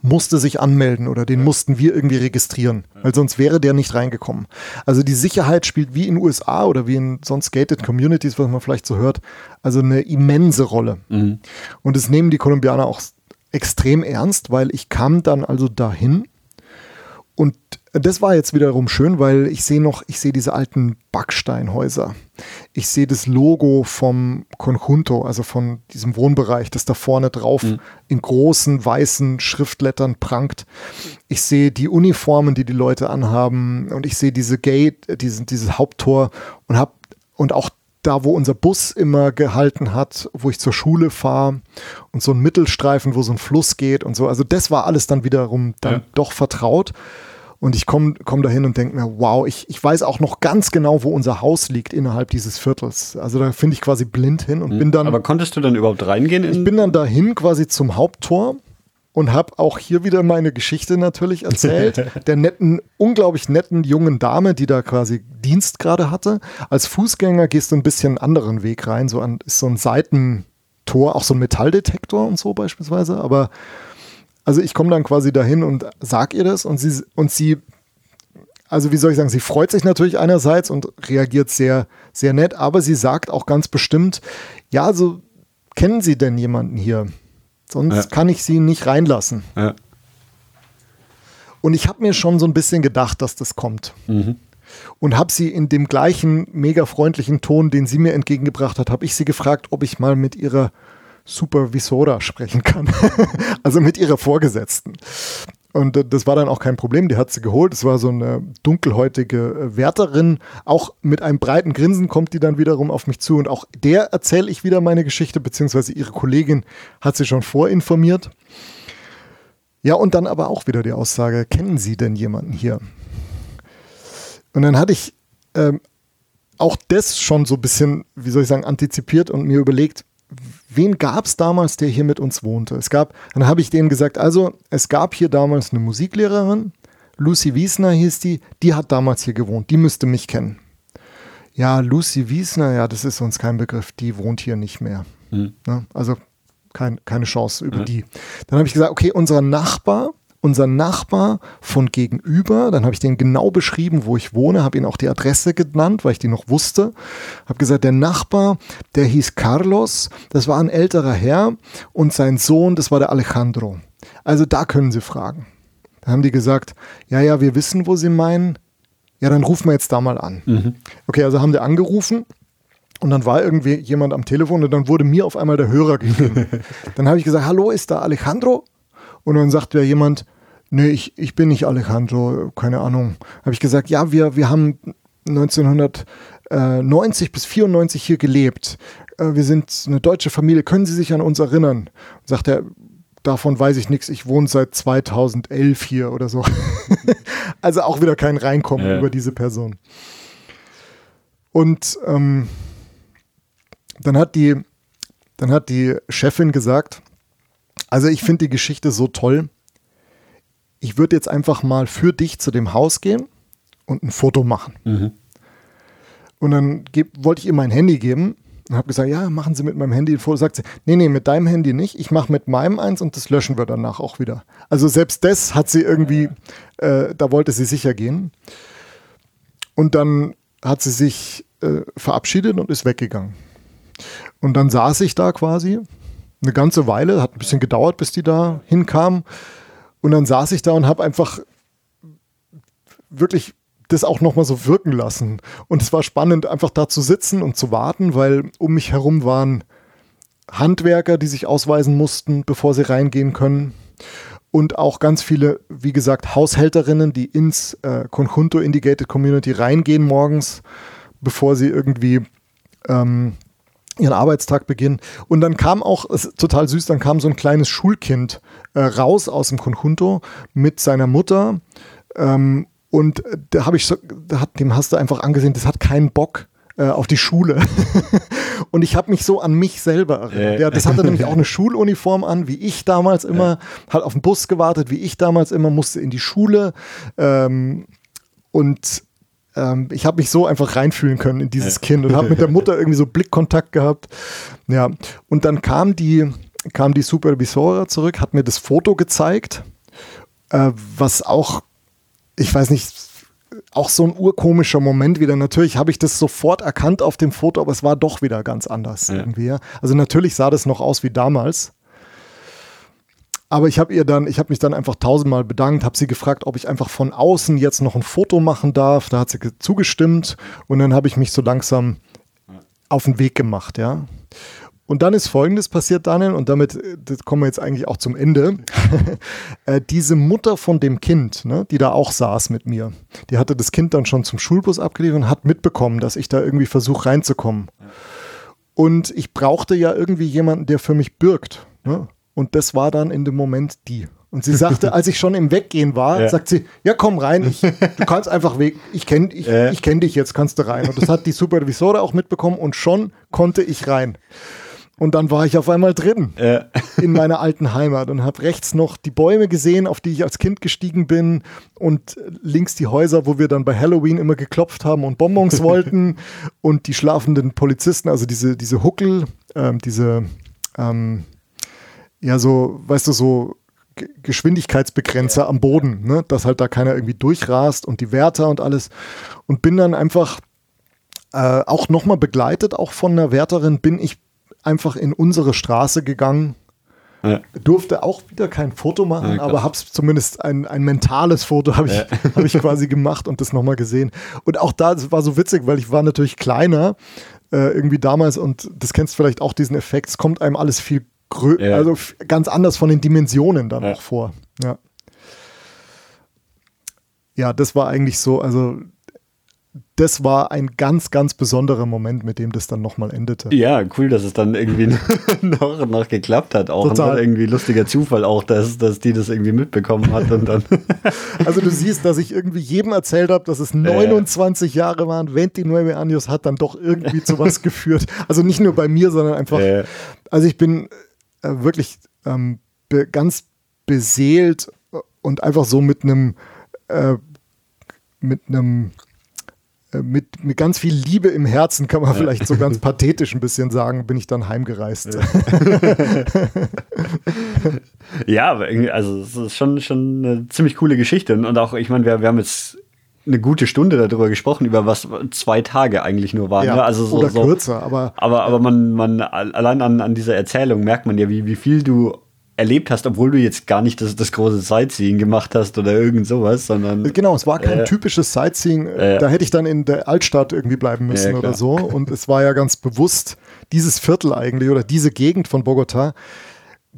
musste sich anmelden oder den mussten wir irgendwie registrieren, weil sonst wäre der nicht reingekommen. Also die Sicherheit spielt wie in den USA oder wie in sonst gated Communities, was man vielleicht so hört, also eine immense Rolle. Mhm. Und das nehmen die Kolumbianer auch extrem ernst, weil ich kam dann also dahin und das war jetzt wiederum schön, weil ich sehe noch, ich sehe diese alten Backsteinhäuser. Ich sehe das Logo vom Conjunto, also von diesem Wohnbereich, das da vorne drauf mhm. in großen weißen Schriftlettern prangt. Ich sehe die Uniformen, die die Leute anhaben und ich sehe diese Gate, diesen, dieses Haupttor und habe und auch da, wo unser Bus immer gehalten hat, wo ich zur Schule fahre und so ein Mittelstreifen, wo so ein Fluss geht und so. Also das war alles dann wiederum dann ja. doch vertraut. Und ich komme komm dahin und denke mir, wow, ich, ich weiß auch noch ganz genau, wo unser Haus liegt innerhalb dieses Viertels. Also da finde ich quasi blind hin und mhm. bin dann. Aber konntest du dann überhaupt reingehen? ich bin dann dahin quasi zum Haupttor und habe auch hier wieder meine Geschichte natürlich erzählt. der netten, unglaublich netten jungen Dame, die da quasi Dienst gerade hatte. Als Fußgänger gehst du ein bisschen einen anderen Weg rein. So an, ist so ein Seitentor, auch so ein Metalldetektor und so beispielsweise. Aber also ich komme dann quasi dahin und sag ihr das und sie, und sie, also wie soll ich sagen, sie freut sich natürlich einerseits und reagiert sehr, sehr nett, aber sie sagt auch ganz bestimmt, ja, also kennen Sie denn jemanden hier? Sonst ja. kann ich sie nicht reinlassen. Ja. Und ich habe mir schon so ein bisschen gedacht, dass das kommt. Mhm. Und habe sie in dem gleichen mega freundlichen Ton, den sie mir entgegengebracht hat, habe ich sie gefragt, ob ich mal mit ihrer Supervisora sprechen kann. also mit ihrer Vorgesetzten. Und das war dann auch kein Problem, die hat sie geholt. Es war so eine dunkelhäutige äh, Wärterin. Auch mit einem breiten Grinsen kommt die dann wiederum auf mich zu. Und auch der erzähle ich wieder meine Geschichte, beziehungsweise ihre Kollegin hat sie schon vorinformiert. Ja, und dann aber auch wieder die Aussage, kennen Sie denn jemanden hier? Und dann hatte ich ähm, auch das schon so ein bisschen, wie soll ich sagen, antizipiert und mir überlegt, wen gab es damals, der hier mit uns wohnte? Es gab, dann habe ich denen gesagt, also es gab hier damals eine Musiklehrerin, Lucy Wiesner hieß die, die hat damals hier gewohnt, die müsste mich kennen. Ja, Lucy Wiesner, ja, das ist uns kein Begriff, die wohnt hier nicht mehr. Mhm. Ne? Also kein, keine Chance über mhm. die. Dann habe ich gesagt, okay, unser Nachbar, unser Nachbar von gegenüber, dann habe ich den genau beschrieben, wo ich wohne, habe ihn auch die Adresse genannt, weil ich die noch wusste. Habe gesagt, der Nachbar, der hieß Carlos, das war ein älterer Herr und sein Sohn, das war der Alejandro. Also da können Sie fragen. Dann haben die gesagt, ja, ja, wir wissen, wo Sie meinen. Ja, dann rufen wir jetzt da mal an. Mhm. Okay, also haben die angerufen und dann war irgendwie jemand am Telefon und dann wurde mir auf einmal der Hörer gegeben. dann habe ich gesagt, hallo, ist da Alejandro? Und dann sagt ja jemand, nee, ich, ich bin nicht Alejandro, keine Ahnung. Habe ich gesagt, ja, wir, wir haben 1990 bis 94 hier gelebt. Äh, wir sind eine deutsche Familie. Können Sie sich an uns erinnern? Und sagt er, davon weiß ich nichts. Ich wohne seit 2011 hier oder so. also auch wieder kein Reinkommen ja. über diese Person. Und ähm, dann hat die, dann hat die Chefin gesagt, also ich finde die Geschichte so toll. Ich würde jetzt einfach mal für dich zu dem Haus gehen und ein Foto machen. Mhm. Und dann wollte ich ihr mein Handy geben und habe gesagt, ja, machen Sie mit meinem Handy ein Foto. Sagt sie, nee, nee, mit deinem Handy nicht. Ich mache mit meinem eins und das löschen wir danach auch wieder. Also selbst das hat sie irgendwie, äh, da wollte sie sicher gehen. Und dann hat sie sich äh, verabschiedet und ist weggegangen. Und dann saß ich da quasi eine ganze Weile, hat ein bisschen gedauert, bis die da hinkam. Und dann saß ich da und habe einfach wirklich das auch nochmal so wirken lassen. Und es war spannend, einfach da zu sitzen und zu warten, weil um mich herum waren Handwerker, die sich ausweisen mussten, bevor sie reingehen können. Und auch ganz viele, wie gesagt, Haushälterinnen, die ins äh, Conjunto Indicated Community reingehen morgens, bevor sie irgendwie ähm, ihren Arbeitstag beginnen. Und dann kam auch, total süß, dann kam so ein kleines Schulkind äh, raus aus dem Conjunto mit seiner Mutter. Ähm, und äh, da habe ich so, da hat, dem hast du einfach angesehen, das hat keinen Bock äh, auf die Schule. und ich habe mich so an mich selber erinnert. Ja, das hatte nämlich auch eine Schuluniform an, wie ich damals immer, hat auf den Bus gewartet, wie ich damals immer, musste in die Schule. Ähm, und ähm, ich habe mich so einfach reinfühlen können in dieses Kind und habe mit der Mutter irgendwie so Blickkontakt gehabt. Ja, und dann kam die, kam die Supervisora zurück, hat mir das Foto gezeigt, äh, was auch ich weiß nicht, auch so ein urkomischer Moment wieder. Natürlich habe ich das sofort erkannt auf dem Foto, aber es war doch wieder ganz anders ja. irgendwie. Also natürlich sah das noch aus wie damals. Aber ich habe ihr dann, ich habe mich dann einfach tausendmal bedankt, habe sie gefragt, ob ich einfach von außen jetzt noch ein Foto machen darf. Da hat sie zugestimmt und dann habe ich mich so langsam auf den Weg gemacht, ja. Und dann ist Folgendes passiert, Daniel, und damit äh, kommen wir jetzt eigentlich auch zum Ende. äh, diese Mutter von dem Kind, ne, die da auch saß mit mir, die hatte das Kind dann schon zum Schulbus abgeliefert und hat mitbekommen, dass ich da irgendwie versuche reinzukommen. Und ich brauchte ja irgendwie jemanden, der für mich bürgt. Ne? Und das war dann in dem Moment die. Und sie sagte, als ich schon im Weggehen war, ja. sagt sie, ja komm rein, ich, du kannst einfach weg, ich kenne ich, ja. ich kenn dich jetzt, kannst du rein. Und das hat die Supervisore auch mitbekommen und schon konnte ich rein. Und dann war ich auf einmal drin ja. in meiner alten Heimat und habe rechts noch die Bäume gesehen, auf die ich als Kind gestiegen bin und links die Häuser, wo wir dann bei Halloween immer geklopft haben und Bonbons wollten und die schlafenden Polizisten, also diese, diese Huckel, ähm, diese, ähm, ja so, weißt du, so Geschwindigkeitsbegrenzer ja. am Boden, ne? dass halt da keiner irgendwie durchrast und die Wärter und alles und bin dann einfach äh, auch nochmal begleitet, auch von einer Wärterin bin ich einfach in unsere Straße gegangen. Ja. Durfte auch wieder kein Foto machen, ja, aber habe zumindest ein, ein mentales Foto habe ich, ja. hab ich quasi gemacht und das nochmal gesehen. Und auch da das war so witzig, weil ich war natürlich kleiner äh, irgendwie damals und das kennst vielleicht auch diesen Effekt. Es kommt einem alles viel größer, also ganz anders von den Dimensionen dann auch vor. Ja. Ja, das war eigentlich so, also das war ein ganz, ganz besonderer Moment, mit dem das dann nochmal endete. Ja, cool, dass es dann irgendwie noch, noch geklappt hat. Auch Total. irgendwie lustiger Zufall auch, dass, dass die das irgendwie mitbekommen hat und dann. also du siehst, dass ich irgendwie jedem erzählt habe, dass es 29 äh. Jahre waren. 29 Años hat dann doch irgendwie zu was geführt. Also nicht nur bei mir, sondern einfach. Äh. Also ich bin äh, wirklich ähm, be ganz beseelt und einfach so mit einem äh, mit einem äh, mit, mit ganz viel Liebe im Herzen, kann man vielleicht so ganz pathetisch ein bisschen sagen, bin ich dann heimgereist. ja, irgendwie, also es ist schon, schon eine ziemlich coole Geschichte. Und auch, ich meine, wir, wir haben jetzt eine gute Stunde darüber gesprochen, über was zwei Tage eigentlich nur waren. Ja, ne? also so, oder kürzer, aber. Aber, aber man, man, allein an, an dieser Erzählung merkt man ja, wie, wie viel du erlebt hast, obwohl du jetzt gar nicht das, das große Sightseeing gemacht hast oder irgend sowas, sondern. Genau, es war kein äh, typisches Sightseeing. Äh, da hätte ich dann in der Altstadt irgendwie bleiben müssen ja, oder so. Und es war ja ganz bewusst, dieses Viertel eigentlich oder diese Gegend von Bogota,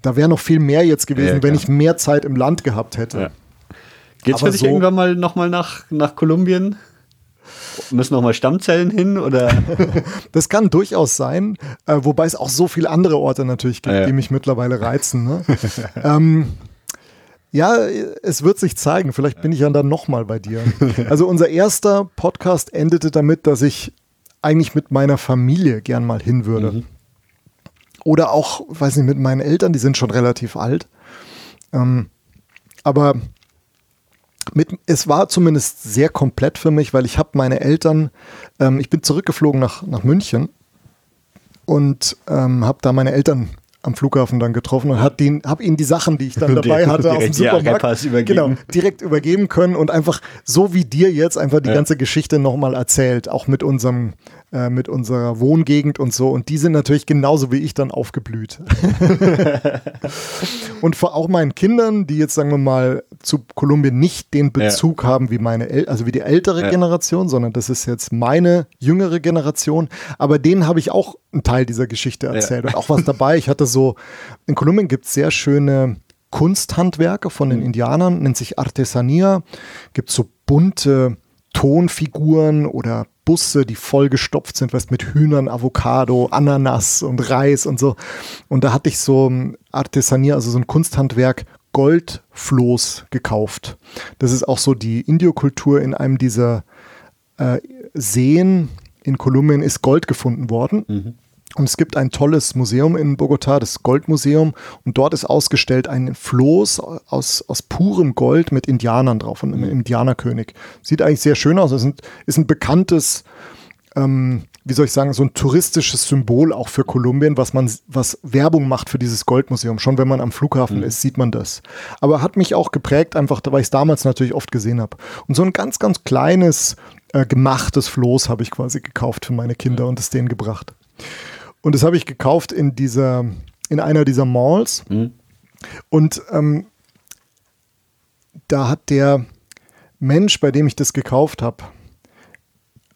da wäre noch viel mehr jetzt gewesen, ja, wenn ich mehr Zeit im Land gehabt hätte. Ja. Geht's für dich so, irgendwann mal nochmal nach, nach Kolumbien? Müssen noch mal Stammzellen hin oder? das kann durchaus sein, äh, wobei es auch so viele andere Orte natürlich gibt, ja. die mich mittlerweile reizen. Ne? ähm, ja, es wird sich zeigen. Vielleicht bin ich ja dann noch mal bei dir. Also unser erster Podcast endete damit, dass ich eigentlich mit meiner Familie gern mal hin würde. Mhm. Oder auch, weiß nicht, mit meinen Eltern, die sind schon relativ alt. Ähm, aber mit, es war zumindest sehr komplett für mich, weil ich habe meine Eltern, ähm, ich bin zurückgeflogen nach, nach München und ähm, habe da meine Eltern am Flughafen dann getroffen und hat den, habe ihnen die Sachen, die ich dann dabei hatte, aus dem Supermarkt, übergeben. genau, direkt übergeben können und einfach so wie dir jetzt einfach die ja. ganze Geschichte nochmal erzählt, auch mit unserem äh, mit unserer Wohngegend und so. Und die sind natürlich genauso wie ich dann aufgeblüht. und vor auch meinen Kindern, die jetzt, sagen wir mal, zu Kolumbien nicht den Bezug ja. haben wie meine, El also wie die ältere ja. Generation, sondern das ist jetzt meine jüngere Generation. Aber denen habe ich auch einen Teil dieser Geschichte erzählt ja. und auch was dabei. Ich hatte so, in Kolumbien gibt es sehr schöne Kunsthandwerke von den mhm. Indianern, nennt sich Artesania. Gibt so bunte Tonfiguren oder Busse, die vollgestopft sind, weißt, mit Hühnern, Avocado, Ananas und Reis und so. Und da hatte ich so ein Artesanier, also so ein Kunsthandwerk, Goldfloß gekauft. Das ist auch so die Indiokultur in einem dieser äh, Seen in Kolumbien ist Gold gefunden worden. Mhm. Und es gibt ein tolles Museum in Bogotá, das Goldmuseum. Und dort ist ausgestellt ein Floß aus, aus purem Gold mit Indianern drauf, und einem mhm. Indianerkönig. Sieht eigentlich sehr schön aus. Es ist, ist ein bekanntes, ähm, wie soll ich sagen, so ein touristisches Symbol auch für Kolumbien, was man, was Werbung macht für dieses Goldmuseum. Schon wenn man am Flughafen mhm. ist, sieht man das. Aber hat mich auch geprägt, einfach, weil ich es damals natürlich oft gesehen habe. Und so ein ganz, ganz kleines, äh, gemachtes Floß habe ich quasi gekauft für meine Kinder und es denen gebracht. Und das habe ich gekauft in dieser, in einer dieser Malls. Mhm. Und ähm, da hat der Mensch, bei dem ich das gekauft habe,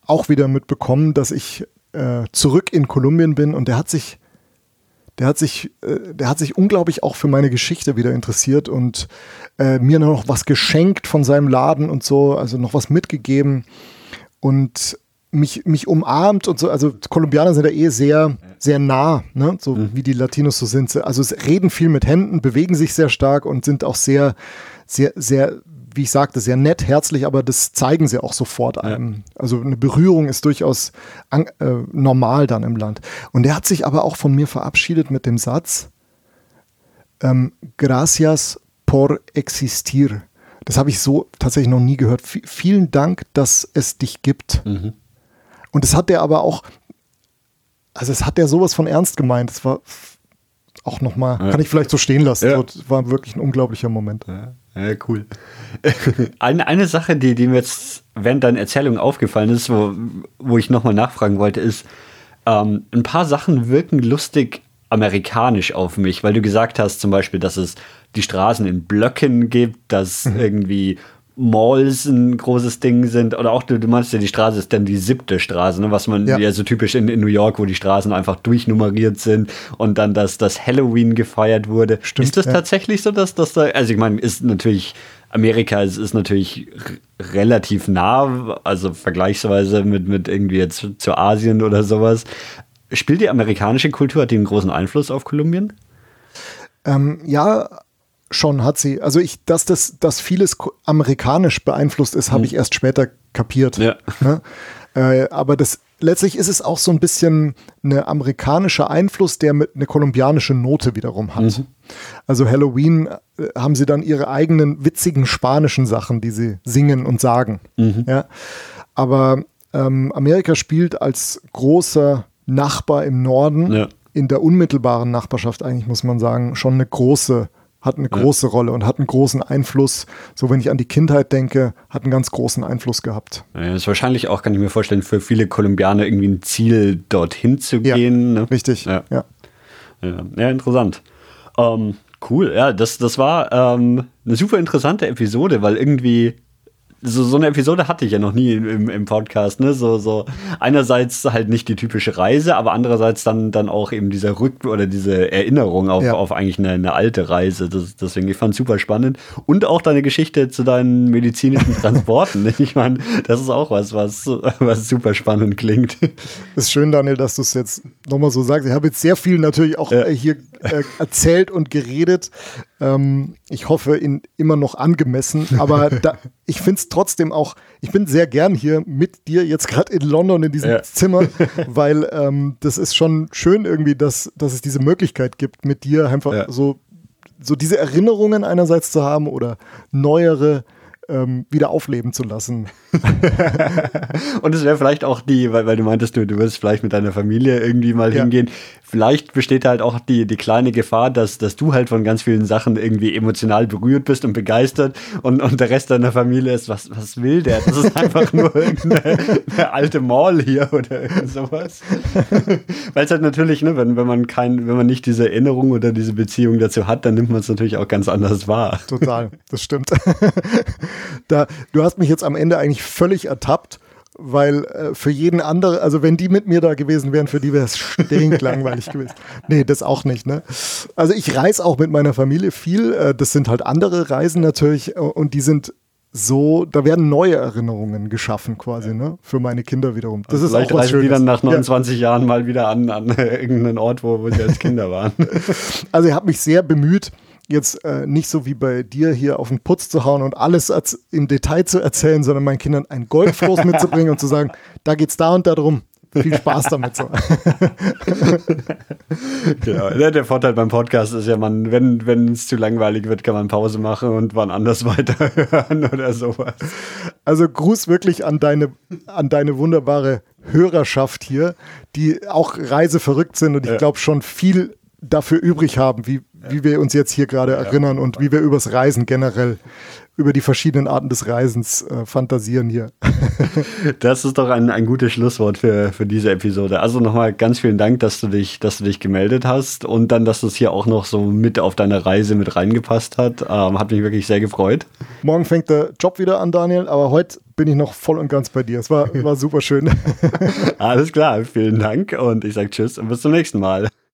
auch wieder mitbekommen, dass ich äh, zurück in Kolumbien bin und der hat sich, der hat sich, äh, der hat sich unglaublich auch für meine Geschichte wieder interessiert und äh, mir noch was geschenkt von seinem Laden und so, also noch was mitgegeben. Und mich, mich umarmt und so. Also Kolumbianer sind ja eh sehr, sehr nah, ne? so mhm. wie die Latinos so sind. Also reden viel mit Händen, bewegen sich sehr stark und sind auch sehr, sehr, sehr, wie ich sagte, sehr nett, herzlich, aber das zeigen sie auch sofort einem. Ja. Also eine Berührung ist durchaus an, äh, normal dann im Land. Und er hat sich aber auch von mir verabschiedet mit dem Satz, ähm, gracias por existir. Das habe ich so tatsächlich noch nie gehört. V vielen Dank, dass es dich gibt. Mhm. Und das hat der aber auch, also es hat der sowas von ernst gemeint. Es war auch nochmal, ja. kann ich vielleicht so stehen lassen. Ja. Das war wirklich ein unglaublicher Moment. Ja, ja cool. eine, eine Sache, die, die mir jetzt während deiner Erzählung aufgefallen ist, wo, wo ich nochmal nachfragen wollte, ist, ähm, ein paar Sachen wirken lustig amerikanisch auf mich, weil du gesagt hast zum Beispiel, dass es die Straßen in Blöcken gibt, dass mhm. irgendwie Malls ein großes Ding sind. Oder auch, du, du meinst ja, die Straße ist dann die siebte Straße, ne? was man ja, ja so typisch in, in, New York, wo die Straßen einfach durchnummeriert sind und dann, dass das Halloween gefeiert wurde. Stimmt, ist das ja. tatsächlich so, dass das da, also ich meine, ist natürlich, Amerika ist, ist natürlich relativ nah, also vergleichsweise mit, mit irgendwie jetzt zu Asien oder sowas. Spielt die amerikanische Kultur, hat die einen großen Einfluss auf Kolumbien? Ähm, ja, Schon hat sie. Also ich, dass das, dass vieles amerikanisch beeinflusst ist, habe mhm. ich erst später kapiert. Ja. Ne? Äh, aber das letztlich ist es auch so ein bisschen ein amerikanischer Einfluss, der mit eine kolumbianische Note wiederum hat. Mhm. Also Halloween äh, haben sie dann ihre eigenen witzigen spanischen Sachen, die sie singen und sagen. Mhm. Ja. Aber ähm, Amerika spielt als großer Nachbar im Norden, ja. in der unmittelbaren Nachbarschaft eigentlich, muss man sagen, schon eine große Rolle hat eine große ja. Rolle und hat einen großen Einfluss. So, wenn ich an die Kindheit denke, hat einen ganz großen Einfluss gehabt. Ja, das ist wahrscheinlich auch, kann ich mir vorstellen, für viele Kolumbianer irgendwie ein Ziel, dorthin zu gehen. Ja, ne? Richtig, ja. Ja, ja interessant. Ähm, cool, ja, das, das war ähm, eine super interessante Episode, weil irgendwie so, so eine Episode hatte ich ja noch nie im, im Podcast, ne? So, so einerseits halt nicht die typische Reise, aber andererseits dann, dann auch eben dieser Rück- oder diese Erinnerung auf, ja. auf eigentlich eine, eine alte Reise. Das, deswegen, ich fand es super spannend. Und auch deine Geschichte zu deinen medizinischen Transporten. ich meine, das ist auch was, was, was super spannend klingt. Ist schön, Daniel, dass du es jetzt nochmal so sagst. Ich habe jetzt sehr viel natürlich auch ja. hier äh, erzählt und geredet. Ähm, ich hoffe, in, immer noch angemessen. Aber da, ich finde es trotzdem auch, ich bin sehr gern hier mit dir jetzt gerade in London in diesem ja. Zimmer, weil ähm, das ist schon schön irgendwie, dass, dass es diese Möglichkeit gibt, mit dir einfach ja. so, so diese Erinnerungen einerseits zu haben oder neuere ähm, wieder aufleben zu lassen. und es wäre vielleicht auch die, weil, weil du meintest, du, du wirst vielleicht mit deiner Familie irgendwie mal ja. hingehen. Vielleicht besteht halt auch die, die kleine Gefahr, dass, dass du halt von ganz vielen Sachen irgendwie emotional berührt bist und begeistert und, und der Rest deiner Familie ist, was, was will der? Das ist einfach nur irgendeine alte Mall hier oder irgend sowas. weil es halt natürlich, ne, wenn, wenn man kein, wenn man nicht diese Erinnerung oder diese Beziehung dazu hat, dann nimmt man es natürlich auch ganz anders wahr. Total, das stimmt. da, du hast mich jetzt am Ende eigentlich völlig ertappt, weil äh, für jeden anderen, also wenn die mit mir da gewesen wären, für die wäre es stinklangweilig gewesen. Nee, das auch nicht, ne? Also ich reise auch mit meiner Familie viel, äh, das sind halt andere Reisen natürlich äh, und die sind so, da werden neue Erinnerungen geschaffen quasi, ne? Für meine Kinder wiederum. Das also ist vielleicht auch was reisen die dann nach 29 ja. Jahren mal wieder an, an irgendeinen Ort, wo, wo sie als Kinder waren. Also ich habe mich sehr bemüht, jetzt äh, nicht so wie bei dir hier auf den Putz zu hauen und alles im Detail zu erzählen, sondern meinen Kindern ein Goldfloß mitzubringen und zu sagen, da geht's da und da drum. Viel Spaß damit so. genau. Der Vorteil beim Podcast ist ja, man, wenn es zu langweilig wird, kann man Pause machen und wann anders weiterhören oder sowas. Also Gruß wirklich an deine, an deine wunderbare Hörerschaft hier, die auch reiseverrückt sind und ich glaube schon viel dafür übrig haben, wie, wie wir uns jetzt hier gerade erinnern und wie wir übers Reisen generell, über die verschiedenen Arten des Reisens äh, fantasieren hier. das ist doch ein, ein gutes Schlusswort für, für diese Episode. Also nochmal ganz vielen Dank, dass du dich, dass du dich gemeldet hast und dann, dass das hier auch noch so mit auf deine Reise mit reingepasst hat. Ähm, hat mich wirklich sehr gefreut. Morgen fängt der Job wieder an, Daniel, aber heute bin ich noch voll und ganz bei dir. Es war, war super schön. Alles klar, vielen Dank und ich sage Tschüss und bis zum nächsten Mal.